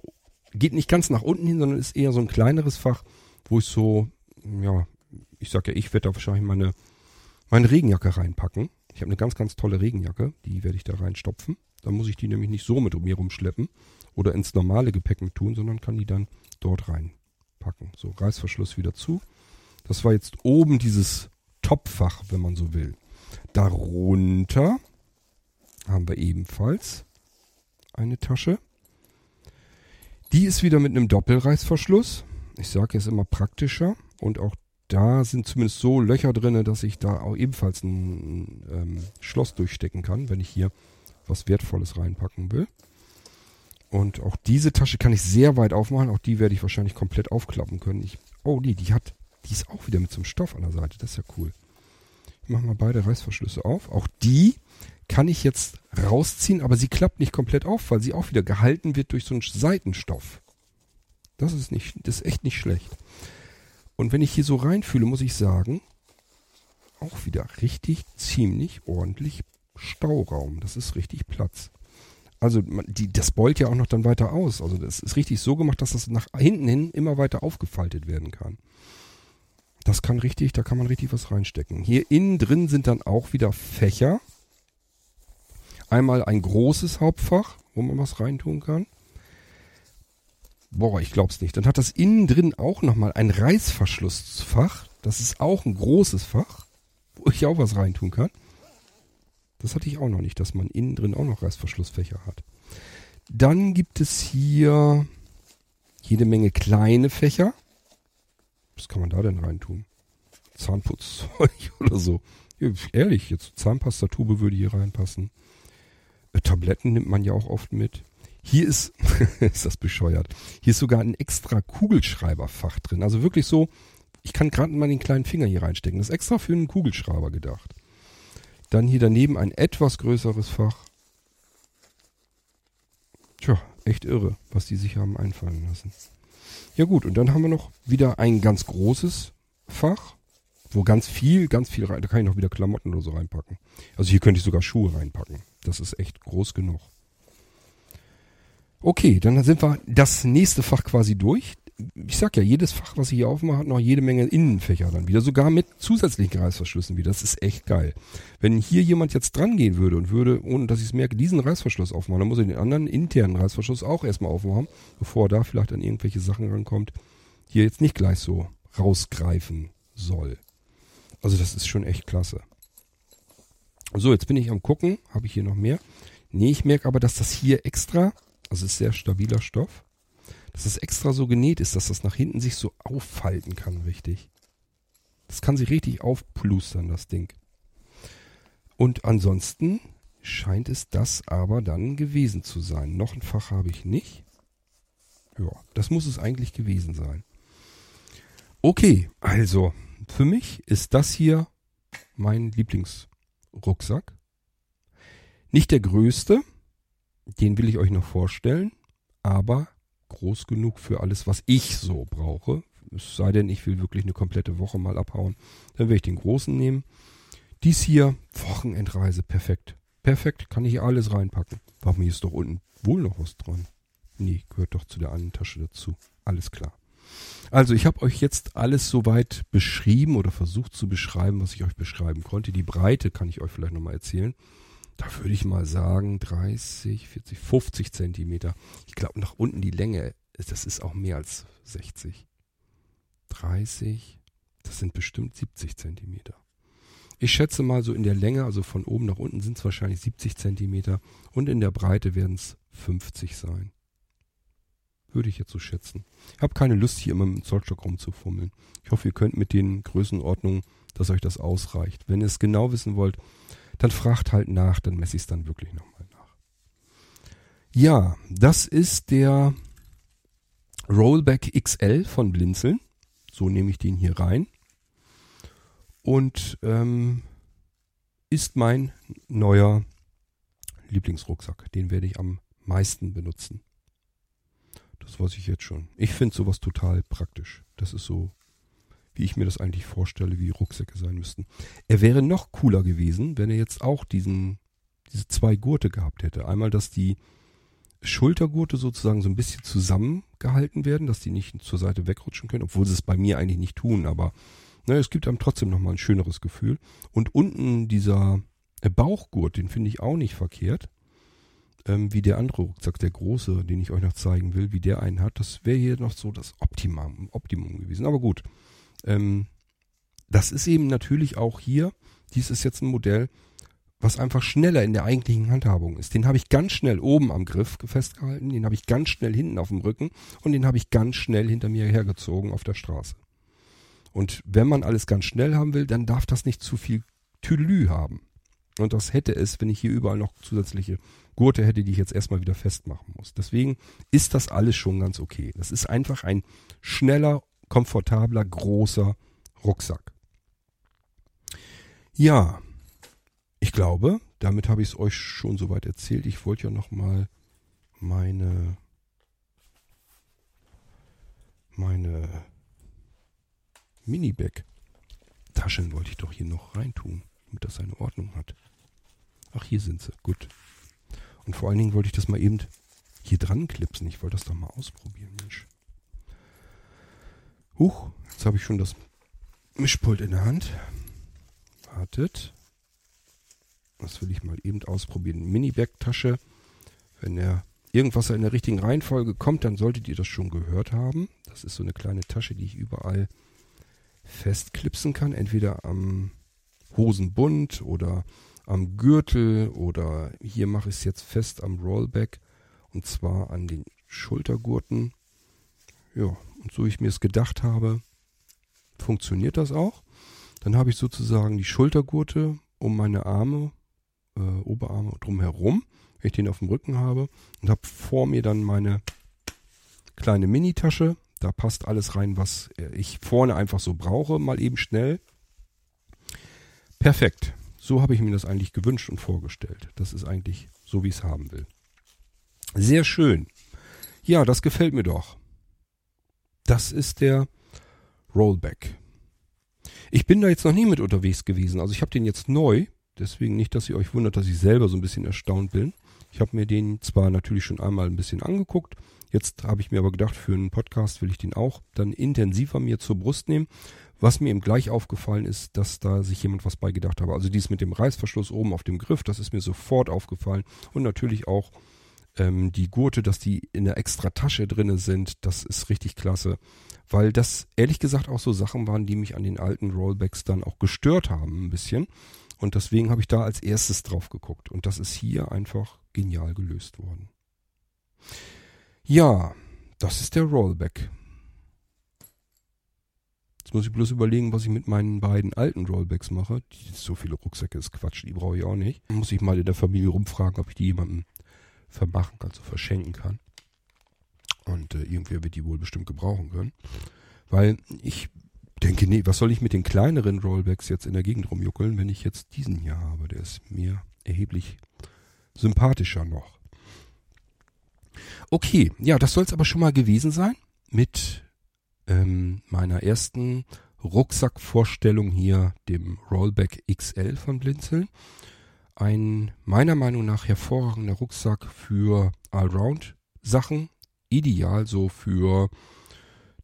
geht nicht ganz nach unten hin, sondern ist eher so ein kleineres Fach, wo ich so, ja, ich sag ja, ich werde da wahrscheinlich meine, meine Regenjacke reinpacken. Ich habe eine ganz, ganz tolle Regenjacke, die werde ich da reinstopfen. Dann muss ich die nämlich nicht so mit mir rumschleppen oder ins normale Gepäck mit tun, sondern kann die dann dort reinpacken. So, Reißverschluss wieder zu. Das war jetzt oben dieses Topfach, wenn man so will. Darunter haben wir ebenfalls eine Tasche. Die ist wieder mit einem Doppelreißverschluss. Ich sage es immer praktischer. Und auch da sind zumindest so Löcher drin, dass ich da auch ebenfalls ein ähm, Schloss durchstecken kann, wenn ich hier was Wertvolles reinpacken will. Und auch diese Tasche kann ich sehr weit aufmachen. Auch die werde ich wahrscheinlich komplett aufklappen können. Ich, oh, die, die hat die ist auch wieder mit so einem Stoff an der Seite. Das ist ja cool. Ich mache mal beide Reißverschlüsse auf. Auch die kann ich jetzt rausziehen, aber sie klappt nicht komplett auf, weil sie auch wieder gehalten wird durch so einen Seitenstoff. Das ist nicht, das ist echt nicht schlecht. Und wenn ich hier so reinfühle, muss ich sagen, auch wieder richtig, ziemlich ordentlich Stauraum. Das ist richtig Platz. Also die, das beult ja auch noch dann weiter aus. Also das ist richtig so gemacht, dass das nach hinten hin immer weiter aufgefaltet werden kann. Das kann richtig, da kann man richtig was reinstecken. Hier innen drin sind dann auch wieder Fächer. Einmal ein großes Hauptfach, wo man was reintun kann. Boah, ich glaub's nicht. Dann hat das innen drin auch nochmal ein Reißverschlussfach. Das ist auch ein großes Fach, wo ich auch was reintun kann. Das hatte ich auch noch nicht, dass man innen drin auch noch Reißverschlussfächer hat. Dann gibt es hier jede Menge kleine Fächer. Was kann man da denn reintun? Zahnputzzeug oder so. Ehrlich, jetzt Zahnpastatube würde hier reinpassen. Äh, Tabletten nimmt man ja auch oft mit. Hier ist, ist das bescheuert. Hier ist sogar ein extra Kugelschreiberfach drin. Also wirklich so, ich kann gerade mal den kleinen Finger hier reinstecken. Das ist extra für einen Kugelschreiber gedacht. Dann hier daneben ein etwas größeres Fach. Tja, echt irre, was die sich haben einfallen lassen. Ja gut, und dann haben wir noch wieder ein ganz großes Fach, wo ganz viel, ganz viel rein, da kann ich noch wieder Klamotten oder so reinpacken. Also hier könnte ich sogar Schuhe reinpacken. Das ist echt groß genug. Okay, dann sind wir das nächste Fach quasi durch ich sag ja, jedes Fach, was ich hier aufmache, hat noch jede Menge Innenfächer dann wieder, sogar mit zusätzlichen Reißverschlüssen wieder. Das ist echt geil. Wenn hier jemand jetzt dran gehen würde und würde, ohne dass ich es merke, diesen Reißverschluss aufmachen, dann muss ich den anderen internen Reißverschluss auch erstmal aufmachen, bevor er da vielleicht an irgendwelche Sachen rankommt, hier jetzt nicht gleich so rausgreifen soll. Also das ist schon echt klasse. So, jetzt bin ich am gucken, habe ich hier noch mehr? Nee, ich merke aber, dass das hier extra, also ist sehr stabiler Stoff, dass es extra so genäht ist, dass das nach hinten sich so auffalten kann, richtig. Das kann sich richtig aufplustern, das Ding. Und ansonsten scheint es das aber dann gewesen zu sein. Noch ein Fach habe ich nicht. Ja, das muss es eigentlich gewesen sein. Okay, also für mich ist das hier mein Lieblingsrucksack. Nicht der größte, den will ich euch noch vorstellen, aber groß genug für alles, was ich so brauche. Es sei denn, ich will wirklich eine komplette Woche mal abhauen. Dann werde ich den großen nehmen. Dies hier, Wochenendreise, perfekt. Perfekt, kann ich alles reinpacken. Warum hier ist doch unten wohl noch was dran? Nee, gehört doch zu der anderen Tasche dazu. Alles klar. Also ich habe euch jetzt alles soweit beschrieben oder versucht zu beschreiben, was ich euch beschreiben konnte. Die Breite kann ich euch vielleicht nochmal erzählen. Da würde ich mal sagen 30, 40, 50 Zentimeter. Ich glaube nach unten die Länge, das ist auch mehr als 60. 30, das sind bestimmt 70 Zentimeter. Ich schätze mal so in der Länge, also von oben nach unten sind es wahrscheinlich 70 Zentimeter und in der Breite werden es 50 sein. Würde ich jetzt so schätzen. Ich habe keine Lust, hier immer mit dem Zollstock rumzufummeln. Ich hoffe, ihr könnt mit den Größenordnungen, dass euch das ausreicht. Wenn ihr es genau wissen wollt, dann fragt halt nach, dann messe ich es dann wirklich nochmal nach. Ja, das ist der Rollback XL von Blinzeln. So nehme ich den hier rein. Und ähm, ist mein neuer Lieblingsrucksack. Den werde ich am meisten benutzen. Das weiß ich jetzt schon. Ich finde sowas total praktisch. Das ist so, wie ich mir das eigentlich vorstelle, wie Rucksäcke sein müssten. Er wäre noch cooler gewesen, wenn er jetzt auch diesen, diese zwei Gurte gehabt hätte. Einmal, dass die Schultergurte sozusagen so ein bisschen zusammengehalten werden, dass die nicht zur Seite wegrutschen können, obwohl sie es bei mir eigentlich nicht tun, aber ne, es gibt einem trotzdem nochmal ein schöneres Gefühl. Und unten dieser Bauchgurt, den finde ich auch nicht verkehrt ähm, wie der andere Rucksack, der große, den ich euch noch zeigen will, wie der einen hat. Das wäre hier noch so das Optimum, Optimum gewesen. Aber gut. Ähm, das ist eben natürlich auch hier, dies ist jetzt ein Modell, was einfach schneller in der eigentlichen Handhabung ist. Den habe ich ganz schnell oben am Griff festgehalten, den habe ich ganz schnell hinten auf dem Rücken und den habe ich ganz schnell hinter mir hergezogen auf der Straße. Und wenn man alles ganz schnell haben will, dann darf das nicht zu viel Tüdelü haben. Und das hätte es, wenn ich hier überall noch zusätzliche Gurte hätte, die ich jetzt erstmal wieder festmachen muss. Deswegen ist das alles schon ganz okay. Das ist einfach ein schneller, komfortabler, großer Rucksack. Ja, ich glaube, damit habe ich es euch schon soweit erzählt. Ich wollte ja noch mal meine meine Minibag-Taschen wollte ich doch hier noch reintun, damit das eine Ordnung hat. Ach, hier sind sie. Gut. Und vor allen Dingen wollte ich das mal eben hier dran klipsen. Ich wollte das doch mal ausprobieren, Mensch. Huch, jetzt habe ich schon das Mischpult in der Hand. Wartet. Das will ich mal eben ausprobieren. Mini-Bag-Tasche. Wenn der irgendwas in der richtigen Reihenfolge kommt, dann solltet ihr das schon gehört haben. Das ist so eine kleine Tasche, die ich überall festklipsen kann. Entweder am Hosenbund oder am Gürtel oder hier mache ich es jetzt fest am Rollback und zwar an den Schultergurten. Ja, und so ich mir es gedacht habe, funktioniert das auch. Dann habe ich sozusagen die Schultergurte um meine Arme, äh, Oberarme drumherum, wenn ich den auf dem Rücken habe und habe vor mir dann meine kleine Mini-Tasche. Da passt alles rein, was ich vorne einfach so brauche, mal eben schnell. Perfekt. So habe ich mir das eigentlich gewünscht und vorgestellt. Das ist eigentlich so, wie ich es haben will. Sehr schön. Ja, das gefällt mir doch. Das ist der Rollback. Ich bin da jetzt noch nie mit unterwegs gewesen. Also ich habe den jetzt neu. Deswegen nicht, dass ihr euch wundert, dass ich selber so ein bisschen erstaunt bin. Ich habe mir den zwar natürlich schon einmal ein bisschen angeguckt. Jetzt habe ich mir aber gedacht, für einen Podcast will ich den auch dann intensiver mir zur Brust nehmen, was mir eben gleich aufgefallen ist, dass da sich jemand was beigedacht habe. Also dies mit dem Reißverschluss oben auf dem Griff, das ist mir sofort aufgefallen. Und natürlich auch ähm, die Gurte, dass die in der extra Tasche drinne sind, das ist richtig klasse. Weil das ehrlich gesagt auch so Sachen waren, die mich an den alten Rollbacks dann auch gestört haben ein bisschen. Und deswegen habe ich da als erstes drauf geguckt. Und das ist hier einfach genial gelöst worden. Ja, das ist der Rollback. Jetzt muss ich bloß überlegen, was ich mit meinen beiden alten Rollbacks mache. Die, so viele Rucksäcke ist Quatsch, die brauche ich auch nicht. Muss ich mal in der Familie rumfragen, ob ich die jemandem vermachen, also verschenken kann. Und äh, irgendwer wird die wohl bestimmt gebrauchen können. Weil ich denke, nee, was soll ich mit den kleineren Rollbacks jetzt in der Gegend rumjuckeln, wenn ich jetzt diesen hier habe? Der ist mir erheblich sympathischer noch. Okay, ja, das soll es aber schon mal gewesen sein mit ähm, meiner ersten Rucksackvorstellung hier, dem Rollback XL von Blinzeln. Ein meiner Meinung nach hervorragender Rucksack für Allround-Sachen. Ideal so für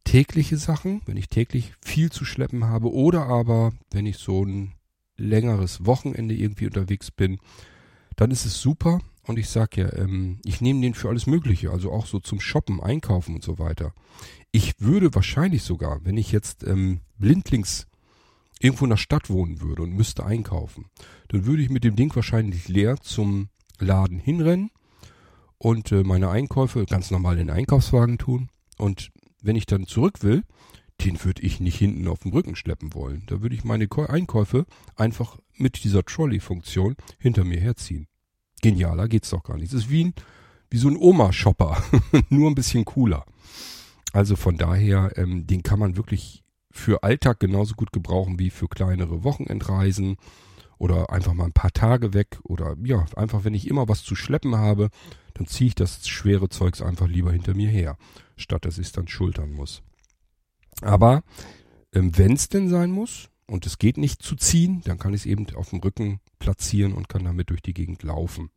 tägliche Sachen, wenn ich täglich viel zu schleppen habe oder aber wenn ich so ein längeres Wochenende irgendwie unterwegs bin, dann ist es super. Und ich sag ja, ähm, ich nehme den für alles Mögliche, also auch so zum Shoppen, Einkaufen und so weiter. Ich würde wahrscheinlich sogar, wenn ich jetzt ähm, blindlings irgendwo in der Stadt wohnen würde und müsste einkaufen, dann würde ich mit dem Ding wahrscheinlich leer zum Laden hinrennen und äh, meine Einkäufe ganz normal in den Einkaufswagen tun. Und wenn ich dann zurück will, den würde ich nicht hinten auf dem Rücken schleppen wollen. Da würde ich meine Einkäufe einfach mit dieser Trolley-Funktion hinter mir herziehen. Genialer geht's doch gar nicht. Es ist wie, ein, wie so ein Oma-Shopper, nur ein bisschen cooler. Also von daher, ähm, den kann man wirklich für Alltag genauso gut gebrauchen wie für kleinere Wochenendreisen oder einfach mal ein paar Tage weg oder ja, einfach wenn ich immer was zu schleppen habe, dann ziehe ich das schwere Zeugs einfach lieber hinter mir her, statt dass ich es dann schultern muss. Aber ähm, wenn es denn sein muss und es geht nicht zu ziehen, dann kann ich es eben auf dem Rücken platzieren und kann damit durch die Gegend laufen.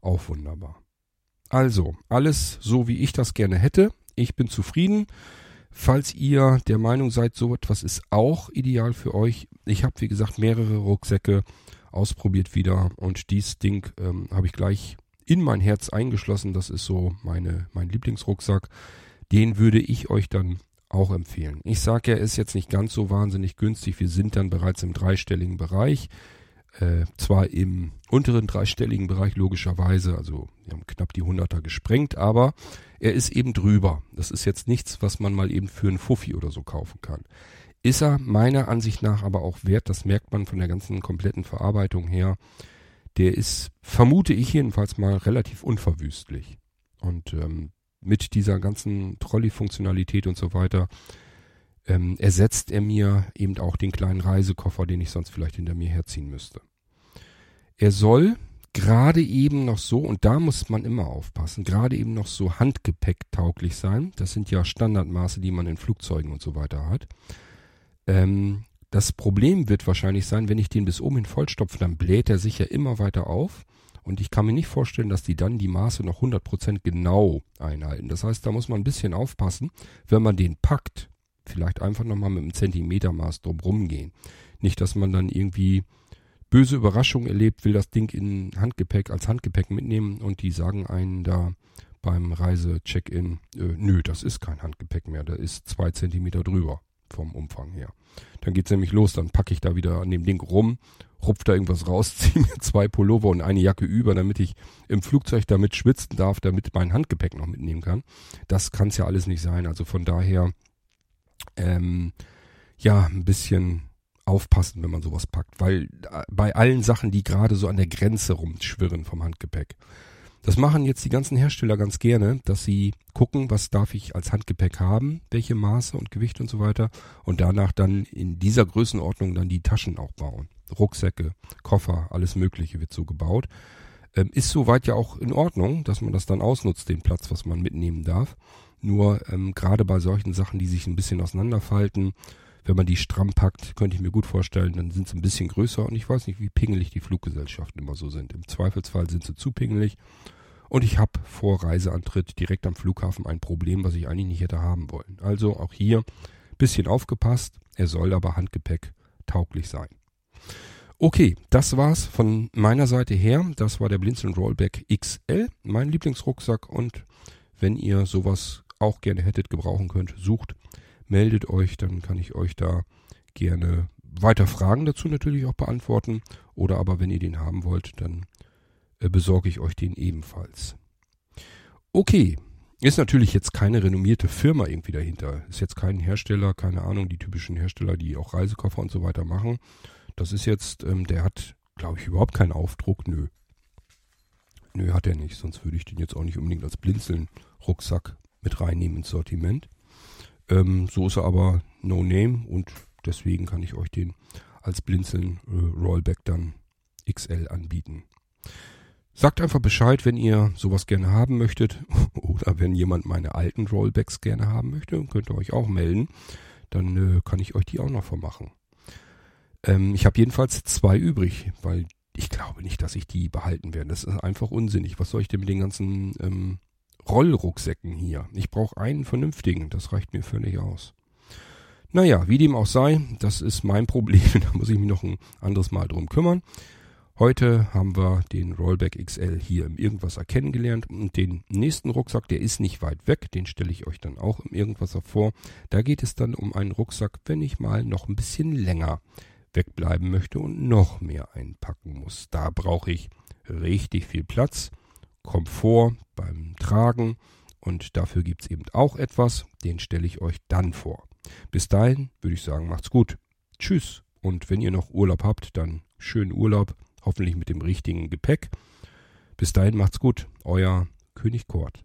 Auch wunderbar. Also, alles so wie ich das gerne hätte. Ich bin zufrieden. Falls ihr der Meinung seid, so etwas ist auch ideal für euch. Ich habe, wie gesagt, mehrere Rucksäcke ausprobiert wieder und dies Ding ähm, habe ich gleich in mein Herz eingeschlossen. Das ist so meine, mein Lieblingsrucksack. Den würde ich euch dann auch empfehlen. Ich sage ja, ist jetzt nicht ganz so wahnsinnig günstig. Wir sind dann bereits im dreistelligen Bereich. Äh, zwar im unteren dreistelligen Bereich logischerweise, also wir haben knapp die Hunderter gesprengt, aber er ist eben drüber. Das ist jetzt nichts, was man mal eben für einen Fuffi oder so kaufen kann. Ist er meiner Ansicht nach aber auch wert, das merkt man von der ganzen kompletten Verarbeitung her. Der ist, vermute ich jedenfalls mal, relativ unverwüstlich. Und ähm, mit dieser ganzen Trolley-Funktionalität und so weiter ähm, ersetzt er mir eben auch den kleinen Reisekoffer, den ich sonst vielleicht hinter mir herziehen müsste. Er soll gerade eben noch so, und da muss man immer aufpassen, gerade eben noch so handgepäcktauglich sein. Das sind ja Standardmaße, die man in Flugzeugen und so weiter hat. Ähm, das Problem wird wahrscheinlich sein, wenn ich den bis oben hin vollstopfe, dann bläht er sich ja immer weiter auf. Und ich kann mir nicht vorstellen, dass die dann die Maße noch 100% genau einhalten. Das heißt, da muss man ein bisschen aufpassen, wenn man den packt vielleicht einfach nochmal mit einem Zentimetermaß drumrum gehen. Nicht, dass man dann irgendwie böse Überraschungen erlebt, will das Ding in Handgepäck als Handgepäck mitnehmen und die sagen einen da beim Reise-Check-In, äh, nö, das ist kein Handgepäck mehr, da ist zwei Zentimeter drüber vom Umfang her. Dann geht's nämlich los, dann packe ich da wieder an dem Ding rum, rupf da irgendwas raus, ziehe mir zwei Pullover und eine Jacke über, damit ich im Flugzeug damit schwitzen darf, damit mein Handgepäck noch mitnehmen kann. Das kann's ja alles nicht sein. Also von daher ähm, ja, ein bisschen aufpassen, wenn man sowas packt. Weil äh, bei allen Sachen, die gerade so an der Grenze rumschwirren vom Handgepäck. Das machen jetzt die ganzen Hersteller ganz gerne, dass sie gucken, was darf ich als Handgepäck haben, welche Maße und Gewicht und so weiter und danach dann in dieser Größenordnung dann die Taschen auch bauen. Rucksäcke, Koffer, alles Mögliche wird so gebaut. Ähm, ist soweit ja auch in Ordnung, dass man das dann ausnutzt, den Platz, was man mitnehmen darf. Nur ähm, gerade bei solchen Sachen, die sich ein bisschen auseinanderfalten, wenn man die stramm packt, könnte ich mir gut vorstellen, dann sind sie ein bisschen größer und ich weiß nicht, wie pingelig die Fluggesellschaften immer so sind. Im Zweifelsfall sind sie zu pingelig und ich habe vor Reiseantritt direkt am Flughafen ein Problem, was ich eigentlich nicht hätte haben wollen. Also auch hier bisschen aufgepasst, er soll aber Handgepäck tauglich sein. Okay, das war's von meiner Seite her. Das war der Blinzeln Rollback XL, mein Lieblingsrucksack und wenn ihr sowas auch gerne hättet, gebrauchen könnt, sucht, meldet euch, dann kann ich euch da gerne weiter Fragen dazu natürlich auch beantworten. Oder aber wenn ihr den haben wollt, dann äh, besorge ich euch den ebenfalls. Okay, ist natürlich jetzt keine renommierte Firma irgendwie dahinter. Ist jetzt kein Hersteller, keine Ahnung, die typischen Hersteller, die auch Reisekoffer und so weiter machen. Das ist jetzt, ähm, der hat, glaube ich, überhaupt keinen Aufdruck. Nö. Nö, hat er nicht. Sonst würde ich den jetzt auch nicht unbedingt als Blinzeln-Rucksack mit reinnehmen ins Sortiment. Ähm, so ist er aber No Name und deswegen kann ich euch den als Blinzeln äh, Rollback dann XL anbieten. Sagt einfach Bescheid, wenn ihr sowas gerne haben möchtet oder wenn jemand meine alten Rollbacks gerne haben möchte, könnt ihr euch auch melden. dann äh, kann ich euch die auch noch vermachen. Ähm, ich habe jedenfalls zwei übrig, weil ich glaube nicht, dass ich die behalten werde. Das ist einfach unsinnig. Was soll ich denn mit den ganzen ähm, Rollrucksäcken hier? Ich brauche einen vernünftigen, das reicht mir völlig aus. Naja, wie dem auch sei, das ist mein Problem, da muss ich mich noch ein anderes Mal drum kümmern. Heute haben wir den Rollback XL hier im Irgendwasser kennengelernt und den nächsten Rucksack, der ist nicht weit weg, den stelle ich euch dann auch im Irgendwasser vor. Da geht es dann um einen Rucksack, wenn ich mal noch ein bisschen länger wegbleiben möchte und noch mehr einpacken muss. Da brauche ich richtig viel Platz, Komfort beim Tragen und dafür gibt es eben auch etwas, den stelle ich euch dann vor. Bis dahin würde ich sagen, macht's gut. Tschüss. Und wenn ihr noch Urlaub habt, dann schönen Urlaub hoffentlich mit dem richtigen Gepäck. Bis dahin macht's gut, euer König Kort.